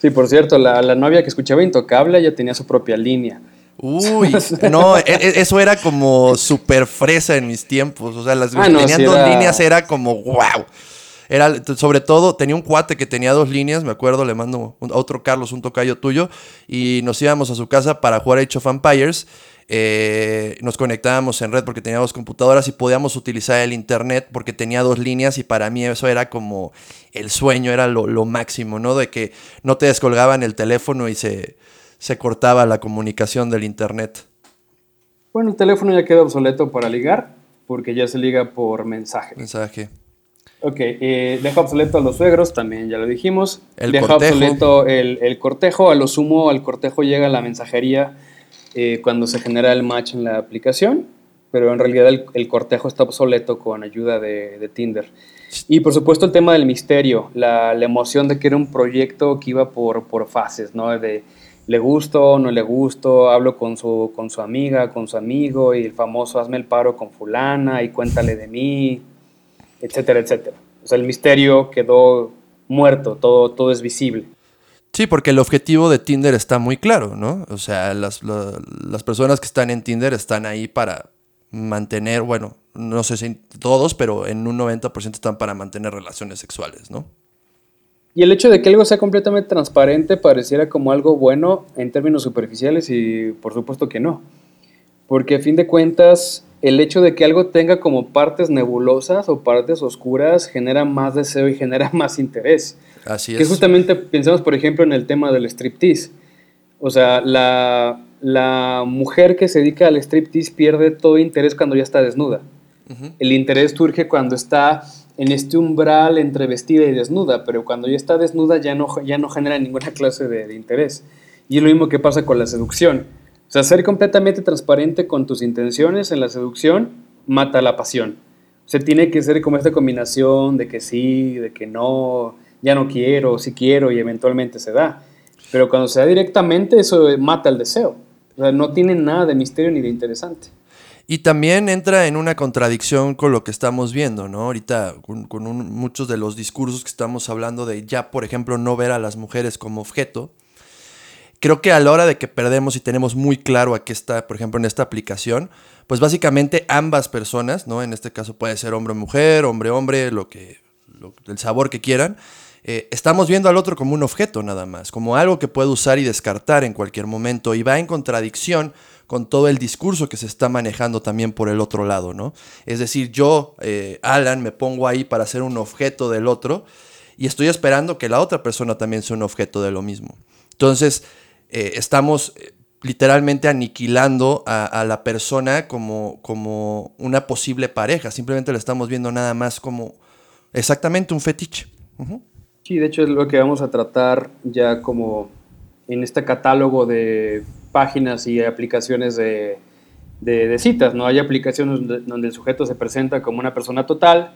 Sí, por cierto, la, la novia que escuchaba Intocable ya tenía su propia línea. Uy, no, e, e, eso era como súper fresa en mis tiempos. O sea, las ah, tenían dos líneas, era como wow. Era, sobre todo, tenía un cuate que tenía dos líneas, me acuerdo, le mando a otro Carlos, un tocayo tuyo, y nos íbamos a su casa para jugar Age of Empires. Eh, nos conectábamos en red porque teníamos computadoras y podíamos utilizar el internet porque tenía dos líneas y para mí eso era como el sueño, era lo, lo máximo, ¿no? De que no te descolgaban el teléfono y se, se cortaba la comunicación del Internet. Bueno, el teléfono ya queda obsoleto para ligar, porque ya se liga por mensaje. Mensaje. Ok, eh, deja obsoleto a los suegros, también ya lo dijimos. El deja obsoleto el, cortejo, a lo sumo al cortejo llega la mensajería eh, cuando se genera el match en la aplicación, pero en realidad el, cortejo está obsoleto con ayuda de, Tinder. Y por supuesto el tema del misterio, la, emoción de que era un proyecto que iba por, por fases, ¿no? De, le gusto, no le gusto, hablo con su, con su amiga, con su amigo, y el famoso hazme el paro con fulana y cuéntale de mí, etcétera, etcétera. O sea, el misterio quedó muerto, todo, todo es visible. Sí, porque el objetivo de Tinder está muy claro, ¿no? O sea, las, las personas que están en Tinder están ahí para mantener, bueno, no sé si todos, pero en un 90% están para mantener relaciones sexuales, ¿no? Y el hecho de que algo sea completamente transparente pareciera como algo bueno en términos superficiales y por supuesto que no. Porque a fin de cuentas, el hecho de que algo tenga como partes nebulosas o partes oscuras genera más deseo y genera más interés. Así es. Que justamente pensamos, por ejemplo, en el tema del striptease. O sea, la, la mujer que se dedica al striptease pierde todo interés cuando ya está desnuda. El interés surge cuando está en este umbral entre vestida y desnuda, pero cuando ya está desnuda ya no, ya no genera ninguna clase de, interés. Y es lo mismo que pasa con la seducción. O sea, ser completamente transparente con tus intenciones en la seducción mata la pasión. O sea, tiene que ser como esta combinación de que sí, de que no, ya no quiero, sí quiero y eventualmente se da. Pero cuando se da directamente, eso mata el deseo. O sea, no tiene nada de misterio ni de interesante. Y también entra en una contradicción con lo que estamos viendo, ¿no? Ahorita con, muchos de los discursos que estamos hablando de ya, por ejemplo, no ver a las mujeres como objeto. Creo que a la hora de que perdemos y tenemos muy claro a qué está, por ejemplo, en esta aplicación, pues básicamente ambas personas, ¿no? En este caso puede ser hombre mujer, hombre hombre, lo que, el sabor que quieran, eh, estamos viendo al otro como un objeto nada más, como algo que puede usar y descartar en cualquier momento y va en contradicción con todo el discurso que se está manejando también por el otro lado, ¿no? Es decir, yo, eh, Alan, me pongo ahí para ser un objeto del otro y estoy esperando que la otra persona también sea un objeto de lo mismo. Entonces, eh, estamos eh, literalmente aniquilando a, la persona como, como una posible pareja, simplemente la estamos viendo nada más como exactamente un fetiche. Sí, de hecho es lo que vamos a tratar ya como en este catálogo de páginas y aplicaciones de, de, citas, ¿no? Hay aplicaciones donde, el sujeto se presenta como una persona total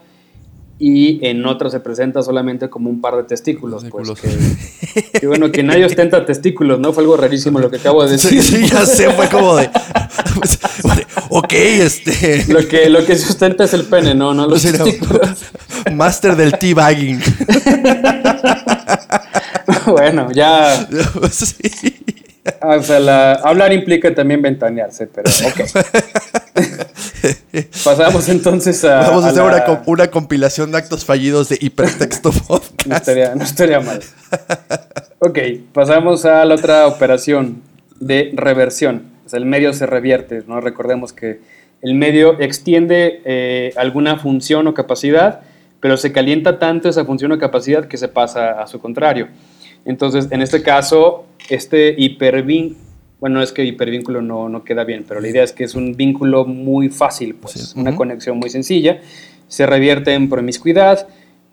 y en otras se presenta solamente como un par de testículos. Pues, que, bueno, que nadie ostenta testículos, ¿no? Fue algo rarísimo lo que acabo de decir. Sí, ya sé, fue como de... ok, este... Lo que, lo que se ostenta es el pene, ¿no? No los testículos. Master del teabagging. bueno, ya... Sí. Ah, o sea, hablar implica también ventanearse, pero ok. Pasamos entonces a. Vamos a, hacer una, compilación de actos fallidos de hipertexto podcast. no, estaría, no estaría mal. Ok, pasamos a la otra operación de reversión. O sea, el medio se revierte, ¿no? Recordemos que el medio extiende eh, alguna función o capacidad, pero se calienta tanto esa función o capacidad que se pasa a su contrario. Entonces, en este caso, este hipervínculo, bueno, es que hipervínculo no, no queda bien, pero la idea es que es un vínculo muy fácil, pues, una conexión muy sencilla, se revierte en promiscuidad,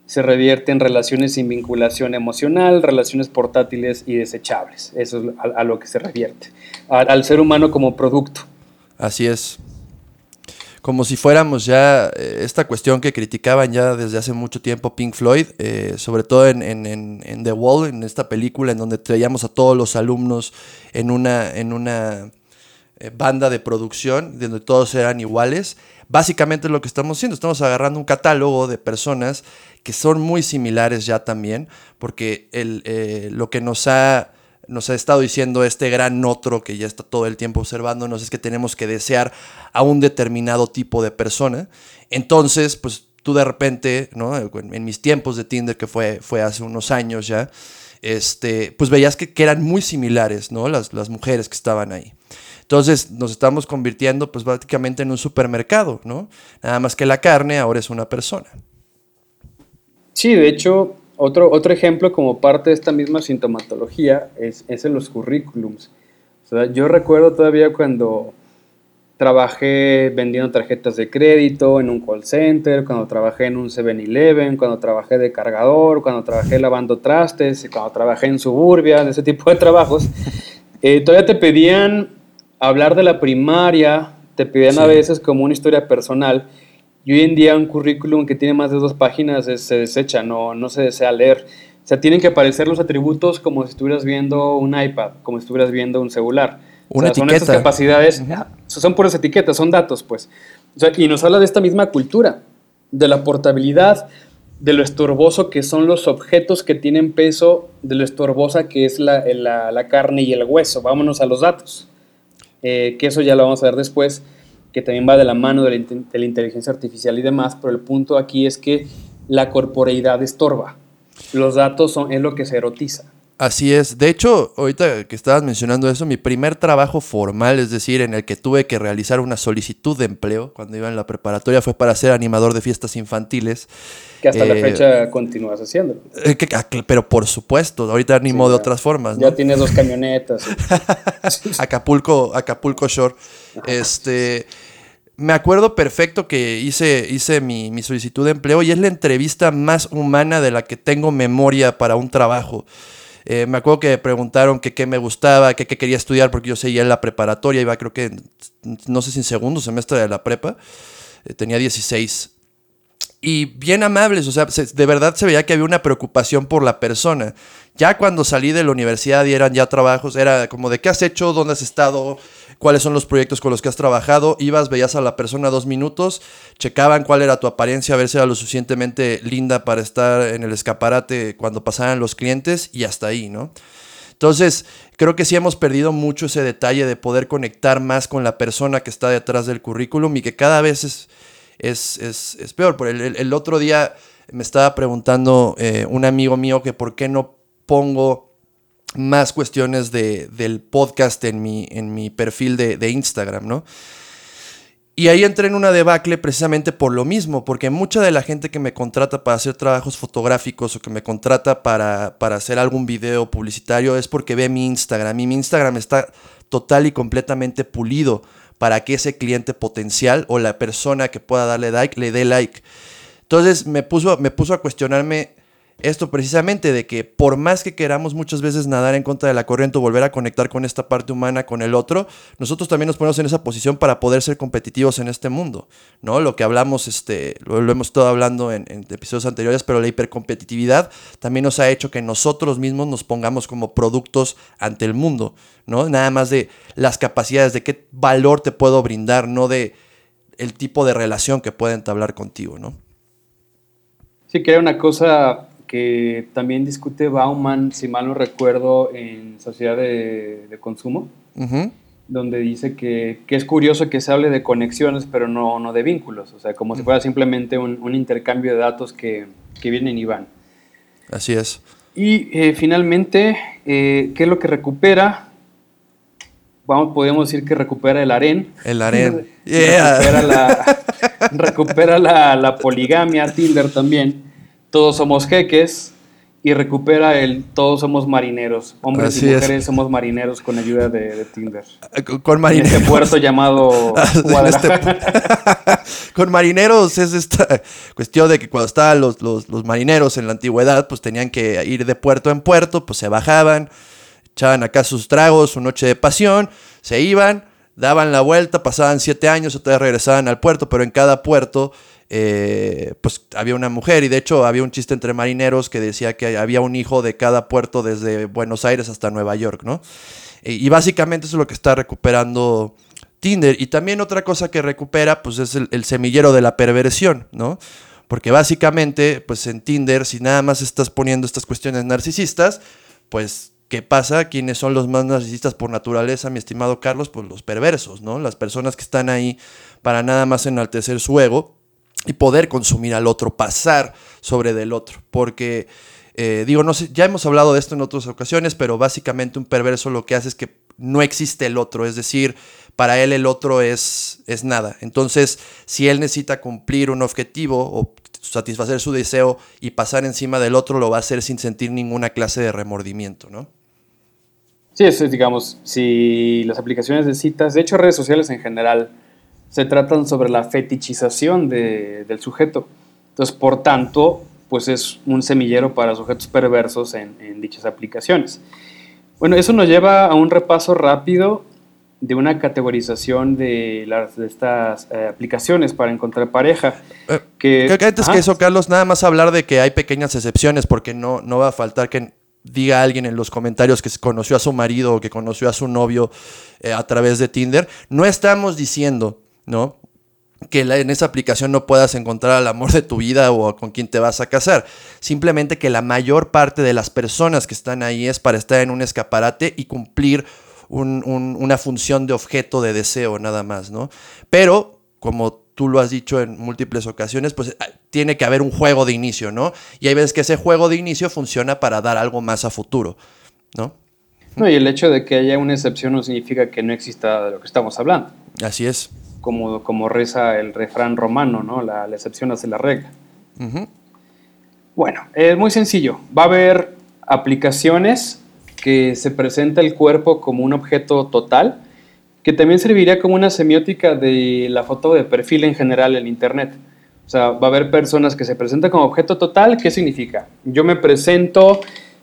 se revierte en relaciones sin vinculación emocional, relaciones portátiles y desechables. Eso es a, lo que se revierte, al ser humano como producto. Así es como si fuéramos ya eh, esta cuestión que criticaban ya desde hace mucho tiempo Pink Floyd, eh, sobre todo en, The Wall, en esta película en donde traíamos a todos los alumnos en una, en una eh, banda de producción, donde todos eran iguales. Básicamente es lo que estamos haciendo, estamos agarrando un catálogo de personas que son muy similares ya también, porque el, lo que nos ha nos ha estado diciendo este gran otro que ya está todo el tiempo observándonos es que tenemos que desear a un determinado tipo de persona. Entonces, pues tú de repente, ¿no? En mis tiempos de Tinder, que fue, fue hace unos años ya, este, pues veías que, eran muy similares, ¿no? Las, las mujeres que estaban ahí. Entonces nos estamos convirtiendo pues prácticamente en un supermercado, ¿no? Nada más que la carne ahora es una persona. Sí, de hecho, otro, otro ejemplo como parte de esta misma sintomatología es, es en los currículums. yo recuerdo todavía cuando trabajé vendiendo tarjetas de crédito en un call center, cuando trabajé en un 7-Eleven, cuando trabajé de cargador, cuando trabajé lavando trastes, cuando trabajé en suburbia, de ese tipo de trabajos, eh, todavía te pedían hablar de la primaria, te pedían a veces como una historia personal y hoy en día un currículum que tiene más de dos páginas se desecha, no, no se desea leer. O sea, tienen que aparecer los atributos como si estuvieras viendo un iPad, como si estuvieras viendo un celular. Una etiqueta. Son estas capacidades, son puras etiquetas, son datos, pues. O sea, y nos habla de esta misma cultura, de la portabilidad, de lo estorboso que son los objetos que tienen peso, de lo estorbosa que es la, la, carne y el hueso. Vámonos a los datos, eh, que eso ya lo vamos a ver después que también va de la mano de la, inteligencia artificial y demás, pero el punto aquí es que la corporeidad estorba. Los datos son, es lo que se erotiza. Así es. De hecho, ahorita que estabas mencionando eso, mi primer trabajo formal, es decir, en el que tuve que realizar una solicitud de empleo cuando iba en la preparatoria, fue para ser animador de fiestas infantiles. Que hasta la eh, fecha continúas haciendo. Eh, ah, pero por supuesto, ahorita animo de otras formas. Ya tienes dos camionetas. Acapulco, Acapulco Shore. Este me acuerdo perfecto que hice, hice mi, mi, solicitud de empleo y es la entrevista más humana de la que tengo memoria para un trabajo. Eh, me acuerdo que me preguntaron que qué me gustaba, que qué quería estudiar, porque yo seguía en la preparatoria, iba creo que, no sé si en segundo semestre de la prepa, eh, tenía 16 y bien amables, o sea, de verdad se veía que había una preocupación por la persona. Ya cuando salí de la universidad y eran ya trabajos, era como de qué has hecho, dónde has estado, cuáles son los proyectos con los que has trabajado. Ibas, veías a la persona dos minutos, checaban cuál era tu apariencia, a ver si era lo suficientemente linda para estar en el escaparate cuando pasaran los clientes y hasta ahí, ¿no? Entonces, creo que sí hemos perdido mucho ese detalle de poder conectar más con la persona que está detrás del currículum y que cada vez es es, es, peor. Por el, el, otro día me estaba preguntando eh, un amigo mío que por qué no pongo más cuestiones de, del podcast en mi, en mi perfil de, de Instagram, ¿no? Y ahí entré en una debacle precisamente por lo mismo, porque mucha de la gente que me contrata para hacer trabajos fotográficos o que me contrata para, para, hacer algún video publicitario es porque ve mi Instagram. Y mi Instagram está total y completamente pulido para que ese cliente potencial o la persona que pueda darle like le dé like. Entonces me puso, me puso a cuestionarme esto precisamente de que por más que queramos muchas veces nadar en contra de la corriente o volver a conectar con esta parte humana, con el otro, nosotros también nos ponemos en esa posición para poder ser competitivos en este mundo, ¿no? Lo que hablamos, este, lo, hemos estado hablando en, episodios anteriores, pero la hipercompetitividad también nos ha hecho que nosotros mismos nos pongamos como productos ante el mundo, ¿no? Nada más de las capacidades, de qué valor te puedo brindar, no de el tipo de relación que puede entablar contigo, ¿no? Sí, que hay una cosa que también discute Bauman, si mal no recuerdo, en Sociedad de, Consumo, donde dice que, es curioso que se hable de conexiones, pero no, no de vínculos, o sea, como si fuera simplemente un, intercambio de datos que, vienen y van. Así es. Y eh, finalmente, eh, ¿qué es lo que recupera? Vamos, podemos decir que recupera el aren. El aren. Recupera, la, recupera la, la poligamia, Tinder también todos somos jeques y recupera el todos somos marineros. Hombres y mujeres somos marineros con ayuda de, Tinder. Eh, con marineros. En este puerto llamado este con marineros es esta cuestión de que cuando estaban los, los, marineros en la antigüedad, pues tenían que ir de puerto en puerto, pues se bajaban, echaban acá sus tragos, su noche de pasión, se iban, daban la vuelta, pasaban siete años, otra vez regresaban al puerto, pero en cada puerto eh, pues había una mujer y de hecho había un chiste entre marineros que decía que había un hijo de cada puerto desde Buenos Aires hasta Nueva York, ¿no? Y, básicamente eso es lo que está recuperando Tinder. Y también otra cosa que recupera pues es el, semillero de la perversión, ¿no? Porque básicamente pues en Tinder si nada más estás poniendo estas cuestiones narcisistas, pues ¿qué pasa? ¿Quiénes son los más narcisistas por naturaleza, mi estimado Carlos? Pues los perversos, ¿no? Las personas que están ahí para nada más enaltecer su ego y poder consumir al otro, pasar sobre del otro. Porque, eh, digo, no sé, ya hemos hablado de esto en otras ocasiones, pero básicamente un perverso lo que hace es que no existe el otro, es decir, para él el otro es, es nada. Entonces, si él necesita cumplir un objetivo o satisfacer su deseo y pasar encima del otro, lo va a hacer sin sentir ninguna clase de remordimiento, ¿no? Sí, eso es, digamos, si las aplicaciones de citas, de hecho redes sociales en general, se tratan sobre la fetichización del sujeto. Entonces, por tanto, pues es un semillero para sujetos perversos en, dichas aplicaciones. Bueno, eso nos lleva a un repaso rápido de una categorización de, las, de estas eh, aplicaciones para encontrar pareja. Eh, que, antes que eso, Carlos, nada más hablar de que hay pequeñas excepciones, porque no, no va a faltar que diga alguien en los comentarios que conoció a su marido o que conoció a su novio eh, a través de Tinder. No estamos diciendo ¿no? Que en esa aplicación no puedas encontrar al amor de tu vida o con quien te vas a casar. Simplemente que la mayor parte de las personas que están ahí es para estar en un escaparate y cumplir una función de objeto de deseo nada más, ¿no? Pero, como tú lo has dicho en múltiples ocasiones, pues ah, tiene que haber un juego de inicio, ¿no? Y hay veces que ese juego de inicio funciona para dar algo más a futuro, ¿no? No, y el hecho de que haya una excepción no significa que no exista de lo que estamos hablando. Así es como, como reza el refrán romano, ¿no? La, excepción hace la regla. Bueno, es muy sencillo. Va a haber aplicaciones que se presenta el cuerpo como un objeto total que también serviría como una semiótica de la foto de perfil en general en Internet. O sea, va a haber personas que se presentan como objeto total. ¿Qué significa? Yo me presento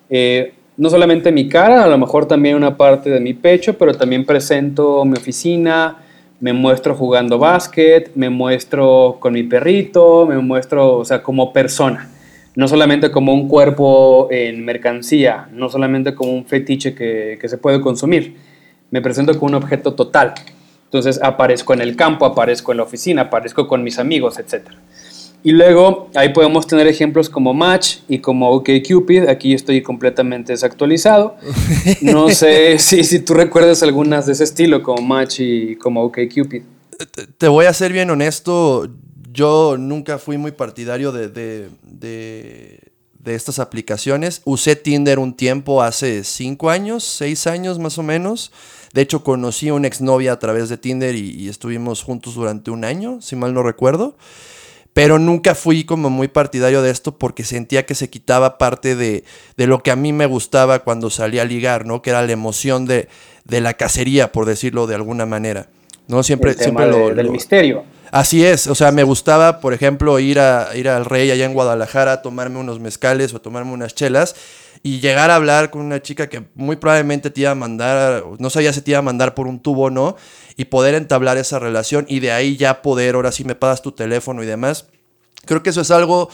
eh, no solamente mi cara, a lo mejor también una parte de mi pecho, pero también presento mi oficina, me muestro jugando básquet, me muestro con mi perrito, me muestro, o sea, como persona. No solamente como un cuerpo en mercancía, no solamente como un fetiche que, que se puede consumir. Me presento como un objeto total. Entonces aparezco en el campo, aparezco en la oficina, aparezco con mis amigos, etc. Y luego ahí podemos tener ejemplos como Match y como OkCupid. Aquí estoy completamente desactualizado. No sé si, si tú recuerdas algunas de ese estilo como Match y como OkCupid. Te voy a ser bien honesto. Yo nunca fui muy partidario de, de, de, de estas aplicaciones. Usé Tinder un tiempo, hace cinco años, seis años más o menos. De hecho, conocí a una exnovia a través de Tinder y, estuvimos juntos durante un año, si mal no recuerdo. Pero nunca fui como muy partidario de esto porque sentía que se quitaba parte de, lo que a mí me gustaba cuando salía a ligar, ¿no? Que era la emoción de, la cacería, por decirlo de alguna manera. ¿no? Siempre, siempre lo, del misterio. Así es, o sea, me gustaba, por ejemplo, ir, a, ir al Rey allá en Guadalajara a tomarme unos mezcales o tomarme unas chelas y llegar a hablar con una chica que muy probablemente te iba a mandar, no sabía si te iba a mandar por un tubo o no, y poder entablar esa relación y de ahí ya poder, ahora sí me pagas tu teléfono y demás. Creo que eso es algo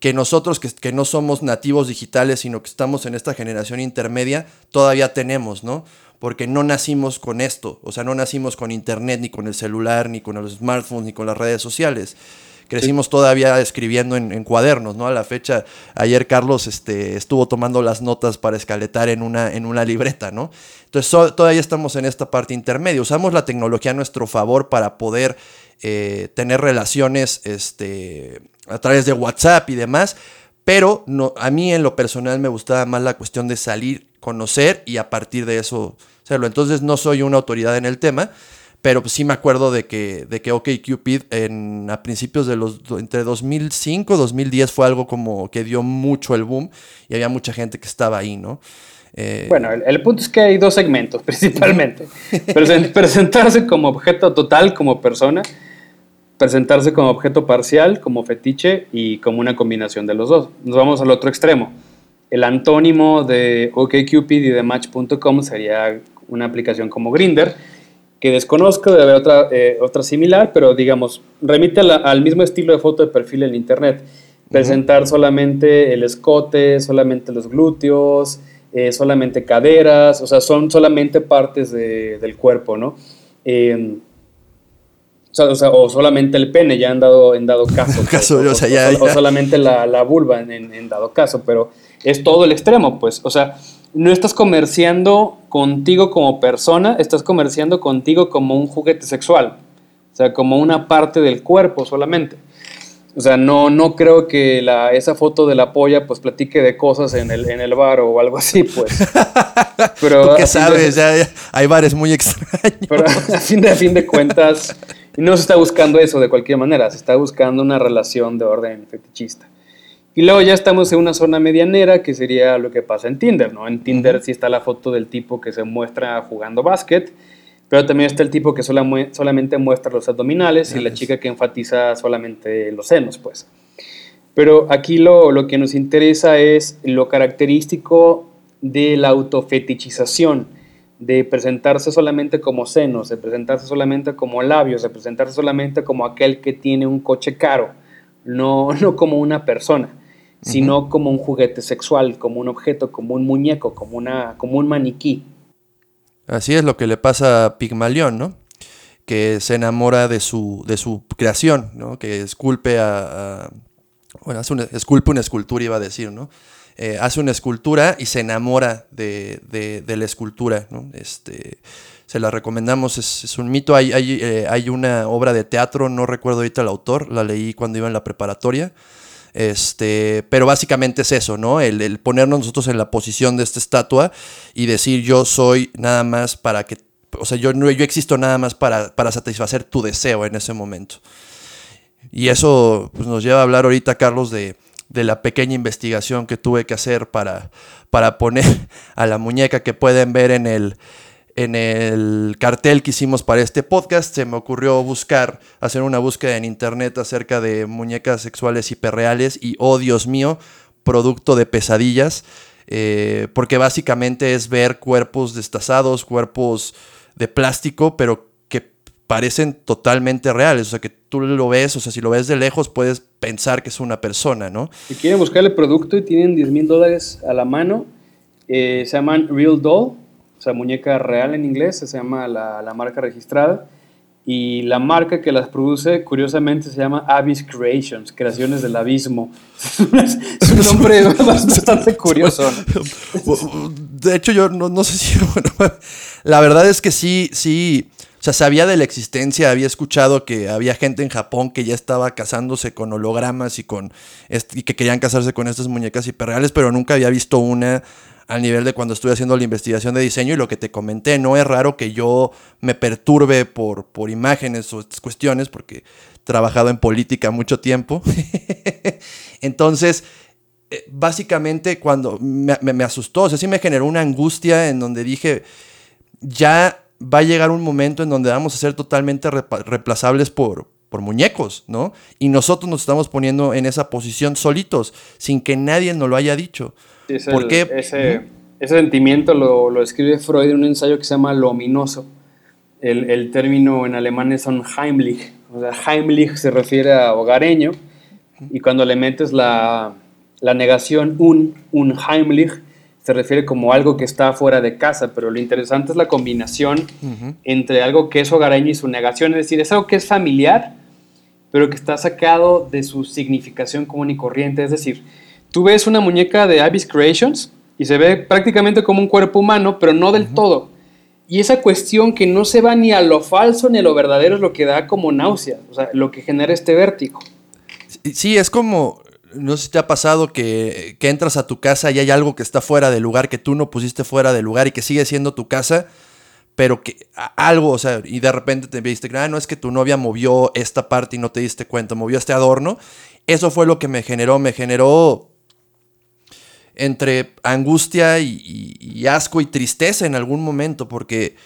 que nosotros que, que no somos nativos digitales, sino que estamos en esta generación intermedia, todavía tenemos, ¿no? Porque no nacimos con esto, o sea, no nacimos con internet, ni con el celular, ni con los smartphones, ni con las redes sociales crecimos todavía escribiendo en, cuadernos, ¿no? A la fecha, ayer Carlos este, estuvo tomando las notas para escaletar en una, en una libreta, ¿no? Entonces todavía estamos en esta parte intermedia. Usamos la tecnología a nuestro favor para poder eh, tener relaciones este, a través de WhatsApp y demás, pero no, a mí en lo personal me gustaba más la cuestión de salir, conocer y a partir de eso hacerlo. Entonces no soy una autoridad en el tema, pero pues sí me acuerdo de que, de que OkCupid en, a principios de los, entre 2005 y 2010 fue algo como que dio mucho el boom y había mucha gente que estaba ahí, ¿no? Eh, bueno, el, punto es que hay dos segmentos principalmente. presentarse como objeto total, como persona, presentarse como objeto parcial, como fetiche y como una combinación de los dos. Nos vamos al otro extremo. El antónimo de OkCupid y de Match.com sería una aplicación como Grinder, que desconozco, debe haber otra, eh, otra similar, pero digamos, remite al mismo estilo de foto de perfil en Internet. Presentar solamente el escote, solamente los glúteos, eh, solamente caderas, o sea, son solamente partes del cuerpo, ¿no? Em, o, sea, o, solamente el pene, ya han dado, en dado caso. o, solamente la, la vulva en, en, dado caso, pero es todo el extremo, pues. O sea, no estás comerciando contigo como persona, estás comerciando contigo como un juguete sexual, o sea, como una parte del cuerpo solamente. O sea, no, no creo que la, esa foto de la polla pues platique de cosas en el, en el bar o algo así, pues. Pero qué sabes? hay bares muy extraños. Pero a fin, de, a fin de cuentas, no se está buscando eso de cualquier manera, se está buscando una relación de orden fetichista. Y luego ya estamos en una zona medianera, que sería lo que pasa en Tinder, ¿no? En Tinder sí está la foto del tipo que se muestra jugando básquet, pero también está el tipo que solamente muestra los abdominales y la chica que enfatiza solamente los senos, pues. Pero aquí lo, lo que nos interesa es lo característico de la autofetichización, de presentarse solamente como senos, de presentarse solamente como labios, de presentarse solamente como aquel que tiene un coche caro, no, no como una persona sino como un juguete sexual, como un objeto, como un muñeco, como, una, como un maniquí. Así es lo que le pasa a Pigmalión, ¿no? Que se enamora de su, de su creación, ¿no? Que esculpe a, bueno, hace una, esculpe una escultura, iba a decir, ¿no? Eh, hace una escultura y se enamora de, de, la escultura, ¿no? Este, se la recomendamos, es, un mito. Hay, hay, eh, hay, una obra de teatro, no recuerdo ahorita el autor, la leí cuando iba en la preparatoria, este, pero básicamente es eso, ¿no? El, ponernos nosotros en la posición de esta estatua y decir yo soy nada más para que, o sea, yo, yo existo nada más para, para satisfacer tu deseo en ese momento. Y eso pues, nos lleva a hablar ahorita, Carlos, de, de la pequeña investigación que tuve que hacer para, para poner a la muñeca que pueden ver en el, en el cartel que hicimos para este podcast se me ocurrió buscar, hacer una búsqueda en internet acerca de muñecas sexuales hiperreales y, oh Dios mío, producto de pesadillas, eh, porque básicamente es ver cuerpos destazados, cuerpos de plástico, pero que parecen totalmente reales, o sea que tú lo ves, o sea, si lo ves de lejos puedes pensar que es una persona, ¿no? Si quieren buscar el producto y tienen 10 mil dólares a la mano, eh, se llaman Real Doll o sea, muñeca real en inglés, se llama la, la, marca registrada. Y la marca que las produce, curiosamente, se llama Abyss Creations, Creaciones del Abismo. es un nombre bastante curioso. De hecho, yo no, no sé si... La verdad es que sí, sí... O sea, sabía de la existencia, había escuchado que había gente en Japón que ya estaba casándose con hologramas y, con, y que querían casarse con estas muñecas hiperreales, pero nunca había visto una al nivel de cuando estuve haciendo la investigación de diseño y lo que te comenté, no es raro que yo me perturbe por, por imágenes o estas cuestiones porque he trabajado en política mucho tiempo. Entonces, eh, básicamente cuando me, me, asustó, o sea, sí me generó una angustia en donde dije, ya va a llegar un momento en donde vamos a ser totalmente reemplazables por, por muñecos, ¿no? Y nosotros nos estamos poniendo en esa posición solitos, sin que nadie nos lo haya dicho. ¿Por qué? Ese, ese sentimiento lo, lo, escribe Freud en un ensayo que se llama Lo ominoso. El, el, término en alemán es un Heimlich. O sea, Heimlich se refiere a hogareño. Y cuando le metes la, la negación un, un Heimlich, se refiere como algo que está fuera de casa, pero lo interesante es la combinación entre algo que es hogareño y su negación, es decir, es algo que es familiar, pero que está sacado de su significación común y corriente, es decir, Tú ves una muñeca de Abyss Creations y se ve prácticamente como un cuerpo humano, pero no del todo. Y esa cuestión que no se va ni a lo falso ni a lo verdadero es lo que da como náusea, o sea, lo que genera este vértigo. Sí, es como, no sé si te ha pasado que, que, entras a tu casa y hay algo que está fuera del lugar, que tú no pusiste fuera del lugar y que sigue siendo tu casa, pero que algo, o sea, y de repente te viste, ah, no es que tu novia movió esta parte y no te diste cuenta, movió este adorno. Eso fue lo que me generó, me generó entre angustia y, asco y tristeza en algún momento, porque...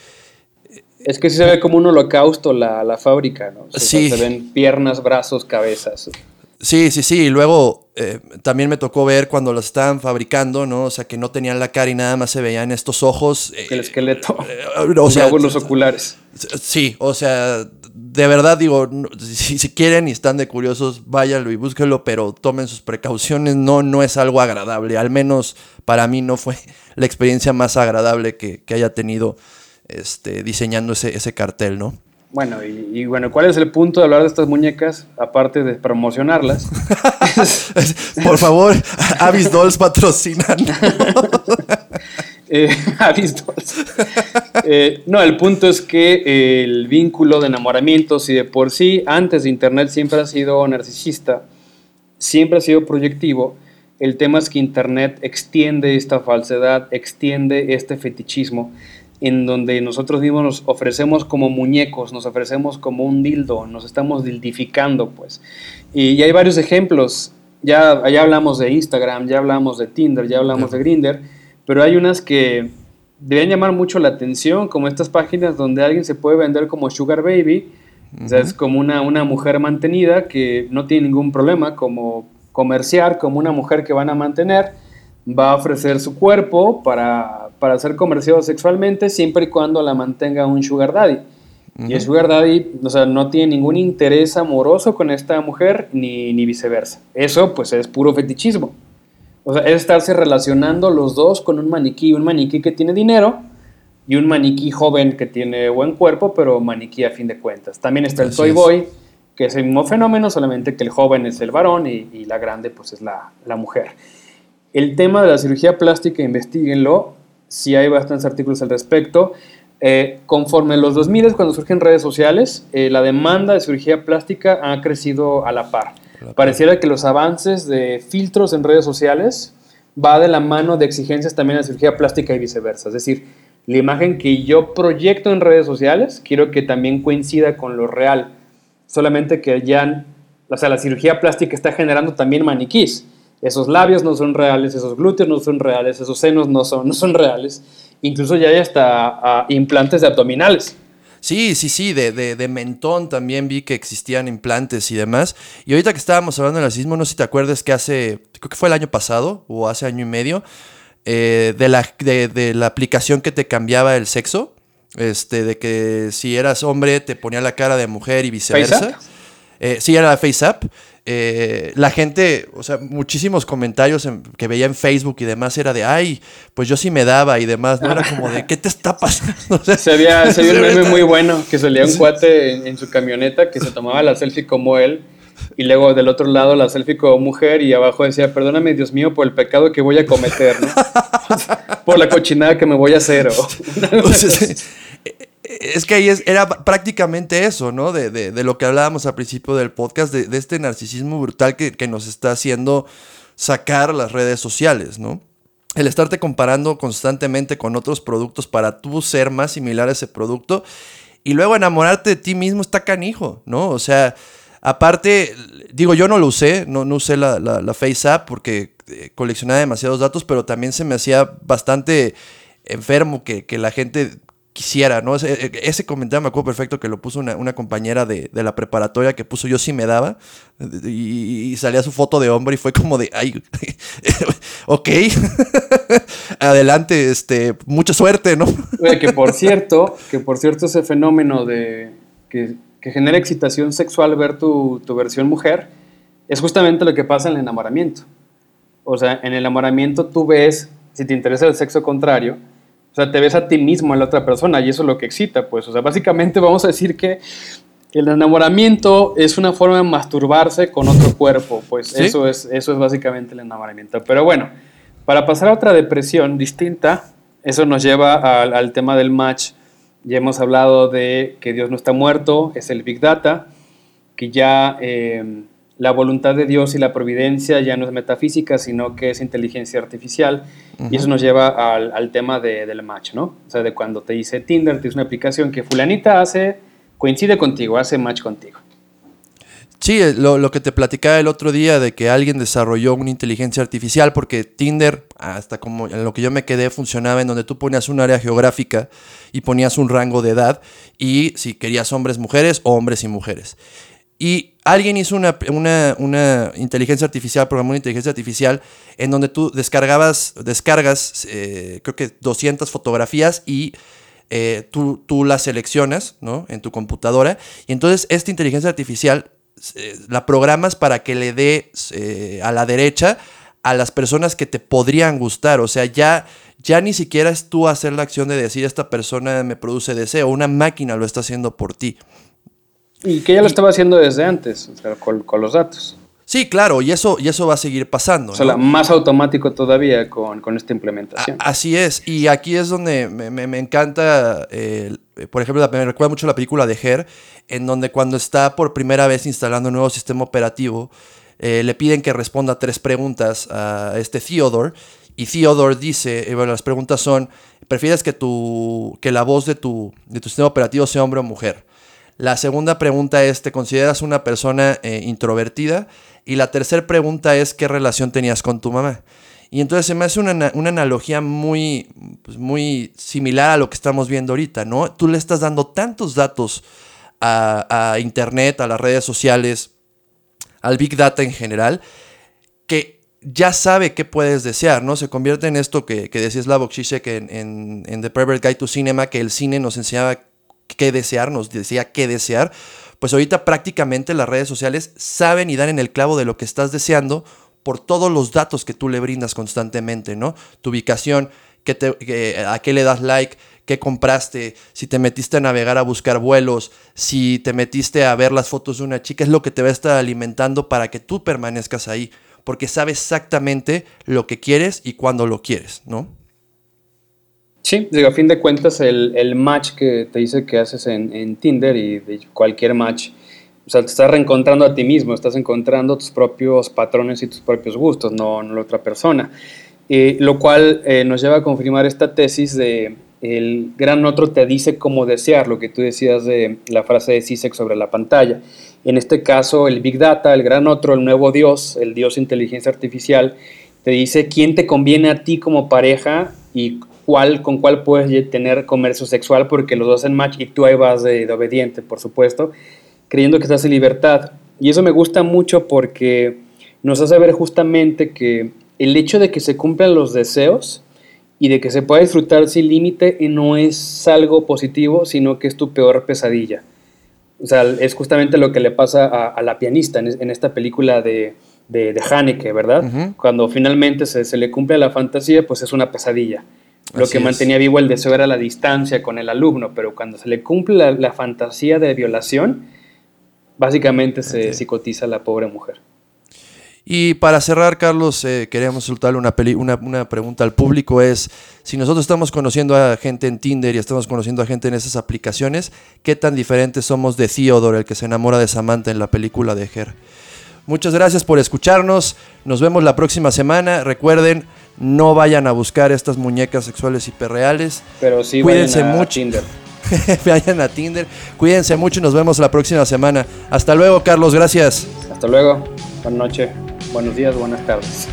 Es que sí se ve como un holocausto la, la fábrica, ¿no? sí. Se ven piernas, brazos, cabezas. Sí, sí, sí. Y luego eh, también me tocó ver cuando las estaban fabricando, ¿no? O sea, que no tenían la cara y nada más se veían estos ojos. El esqueleto. Eh, o sea, los oculares. Sí, o sea, de verdad digo, si, si, quieren y están de curiosos, váyanlo y búsquenlo, pero tomen sus precauciones, no, no es algo agradable, al menos para mí no fue la experiencia más agradable que, que haya tenido este, diseñando ese, ese cartel, ¿no? Bueno, y, bueno, ¿cuál es el punto de hablar de estas muñecas, aparte de promocionarlas? Por favor, Avis Dolls patrocinan. eh, eh, no, el punto es que eh, el vínculo de enamoramiento, si de por sí antes de Internet siempre ha sido narcisista, siempre ha sido proyectivo, el tema es que Internet extiende esta falsedad, extiende este fetichismo, en donde nosotros mismos nos ofrecemos como muñecos, nos ofrecemos como un dildo, nos estamos dildificando, pues. Y hay varios ejemplos, ya, ya hablamos de Instagram, ya hablamos de Tinder, ya hablamos de Grinder pero hay unas que deben llamar mucho la atención, como estas páginas donde alguien se puede vender como Sugar Baby, o sea, es como una, una mujer mantenida que no tiene ningún problema, como comerciar, como una mujer que van a mantener, va a ofrecer su cuerpo para, para ser comerciado sexualmente siempre y cuando la mantenga un Sugar Daddy. Y el Sugar Daddy, o sea, no tiene ningún interés amoroso con esta mujer ni, ni viceversa. Eso, pues, es puro fetichismo. O sea, es estarse relacionando los dos con un maniquí, un maniquí que tiene dinero y un maniquí joven que tiene buen cuerpo, pero maniquí a fin de cuentas. También está el Toy Boy, que es el mismo fenómeno, solamente que el joven es el varón y, la grande pues es la, mujer. El tema de la cirugía plástica, investiguenlo, si hay bastantes artículos al respecto. Eh, conforme los 2000 cuando surgen redes sociales, eh, la demanda de cirugía plástica ha crecido a la par. Pareciera que los avances de filtros en redes sociales va de la mano de exigencias también de cirugía plástica y viceversa. Es decir, la imagen que yo proyecto en redes sociales, quiero que también coincida con lo real. Solamente que ya, o sea, la cirugía plástica está generando también maniquís. Esos labios no son reales, esos glúteos no son reales, esos senos no son, no son reales. incluso ya hay hasta ah, implantes de abdominales. Sí, sí, sí, de, de, de, mentón también vi que existían implantes y demás. Y ahorita que estábamos hablando del narcisismo, no sé si te acuerdas que hace, creo que fue el año pasado o hace año y medio, eh, de, la, de, de, la aplicación que te cambiaba el sexo. Este, de que si eras hombre te ponía la cara de mujer y viceversa. Eh, sí, era la FaceApp. Eh, la gente, o sea, muchísimos comentarios en, que veía en Facebook y demás era de, ay, pues yo sí me daba y demás, no era como de, ¿qué te está pasando? O sea, se había, se había un meme muy bueno que salía un cuate en, en, su camioneta que se tomaba la selfie como él y luego del otro lado la selfie como mujer y abajo decía, perdóname Dios mío por el pecado que voy a cometer, ¿no? por la cochinada que me voy a hacer. O, o sea, es que ahí es, era prácticamente eso, ¿no? De, de, lo que hablábamos al principio del podcast, de, de este narcisismo brutal que, que, nos está haciendo sacar las redes sociales, ¿no? El estarte comparando constantemente con otros productos para tú ser más similar a ese producto y luego enamorarte de ti mismo está canijo, ¿no? O sea, aparte, digo, yo no lo usé, no, no usé la, la, la Face App porque eh, coleccionaba demasiados datos, pero también se me hacía bastante enfermo que, que la gente quisiera, ¿no? Ese, ese, comentario me acuerdo perfecto que lo puso una, una compañera de, de, la preparatoria que puso yo sí me daba y, y, salía su foto de hombre y fue como de, ay, ok, adelante, este, mucha suerte, ¿no? Oye, que por cierto, que por cierto ese fenómeno de que, que genera excitación sexual ver tu, tu versión mujer es justamente lo que pasa en el enamoramiento. O sea, en el enamoramiento tú ves, si te interesa el sexo contrario, o sea, te ves a ti mismo en la otra persona y eso es lo que excita, pues. O sea, básicamente vamos a decir que el enamoramiento es una forma de masturbarse con otro cuerpo, pues ¿Sí? eso, es, eso es básicamente el enamoramiento. Pero bueno, para pasar a otra depresión distinta, eso nos lleva al, al tema del match. Ya hemos hablado de que Dios no está muerto, es el Big Data, que ya eh, la voluntad de Dios y la providencia ya no es metafísica, sino que es inteligencia artificial. Uh -huh. Y eso nos lleva al, al tema de, del match, ¿no? O sea, de cuando te dice Tinder, te dice una aplicación que fulanita hace, coincide contigo, hace match contigo. Sí, lo, lo, que te platicaba el otro día de que alguien desarrolló una inteligencia artificial porque Tinder, hasta como en lo que yo me quedé, funcionaba en donde tú ponías un área geográfica y ponías un rango de edad y si querías hombres, mujeres o hombres y mujeres. Y alguien hizo una, una, una, inteligencia artificial, programó una inteligencia artificial en donde tú descargabas, descargas, eh, creo que 200 fotografías y eh, tú, tú, las seleccionas ¿no? en tu computadora. Y entonces esta inteligencia artificial eh, la programas para que le dé eh, a la derecha a las personas que te podrían gustar. O sea, ya, ya ni siquiera es tú hacer la acción de decir esta persona me produce deseo. Una máquina lo está haciendo por ti. Y que ya lo estaba haciendo desde antes, o sea, con, con, los datos. Sí, claro, y eso, y eso va a seguir pasando. O sea, ¿no? más automático todavía con, con esta implementación. A, así es, y aquí es donde me, me, me encanta, eh, por ejemplo, me recuerda mucho la película de Her, en donde cuando está por primera vez instalando un nuevo sistema operativo, eh, le piden que responda tres preguntas a este Theodore, y Theodore dice, eh, bueno, las preguntas son, ¿prefieres que, tu, que la voz de tu, de tu sistema operativo sea hombre o mujer? La segunda pregunta es, ¿te consideras una persona eh, introvertida? Y la tercera pregunta es, ¿qué relación tenías con tu mamá? Y entonces se me hace una, una analogía muy, pues muy similar a lo que estamos viendo ahorita, ¿no? Tú le estás dando tantos datos a, a Internet, a las redes sociales, al Big Data en general, que ya sabe qué puedes desear, ¿no? Se convierte en esto que, que decía Slavoj Žižek en, en, en The Pervert Guide to Cinema, que el cine nos enseñaba qué desear, nos decía qué desear, pues ahorita prácticamente las redes sociales saben y dan en el clavo de lo que estás deseando por todos los datos que tú le brindas constantemente, ¿no? Tu ubicación, qué te, a qué le das like, qué compraste, si te metiste a navegar a buscar vuelos, si te metiste a ver las fotos de una chica, es lo que te va a estar alimentando para que tú permanezcas ahí, porque sabe exactamente lo que quieres y cuándo lo quieres, ¿no? Sí, digo, a fin de cuentas el, el match que te dice que haces en, en, Tinder y de cualquier match, o sea, te estás reencontrando a ti mismo, estás encontrando tus propios patrones y tus propios gustos, no, no la otra persona. Eh, lo cual eh, nos lleva a confirmar esta tesis de el gran otro te dice cómo desear, lo que tú decías de la frase de Zizek sobre la pantalla. En este caso, el Big Data, el gran otro, el nuevo Dios, el Dios inteligencia artificial, te dice quién te conviene a ti como pareja y cuál, con cuál puedes tener comercio sexual porque los dos hacen match y tú ahí vas de, de obediente, por supuesto, creyendo que estás en libertad. Y eso me gusta mucho porque nos hace ver justamente que el hecho de que se cumplan los deseos y de que se pueda disfrutar sin límite no es algo positivo, sino que es tu peor pesadilla. O sea, es justamente lo que le pasa a, la pianista en, esta película de, de, Haneke, ¿verdad? Cuando finalmente se, le cumple la fantasía, pues es una pesadilla. Lo que mantenía vivo el deseo era la distancia con el alumno, pero cuando se le cumple la, fantasía de violación, básicamente se psicotiza a la pobre mujer. Y para cerrar, Carlos, eh, queremos soltarle una, una, pregunta al público. Es, si nosotros estamos conociendo a gente en Tinder y estamos conociendo a gente en esas aplicaciones, ¿qué tan diferentes somos de Theodore, el que se enamora de Samantha en la película de Her? Muchas gracias por escucharnos. Nos vemos la próxima semana. Recuerden, no vayan a buscar estas muñecas sexuales hiperreales. Pero sí Cuídense vayan a mucho. Tinder. vayan a Tinder. Cuídense mucho y nos vemos la próxima semana. Hasta luego, Carlos. Gracias. Hasta luego. Buenas noches. Buenos días, buenas tardes.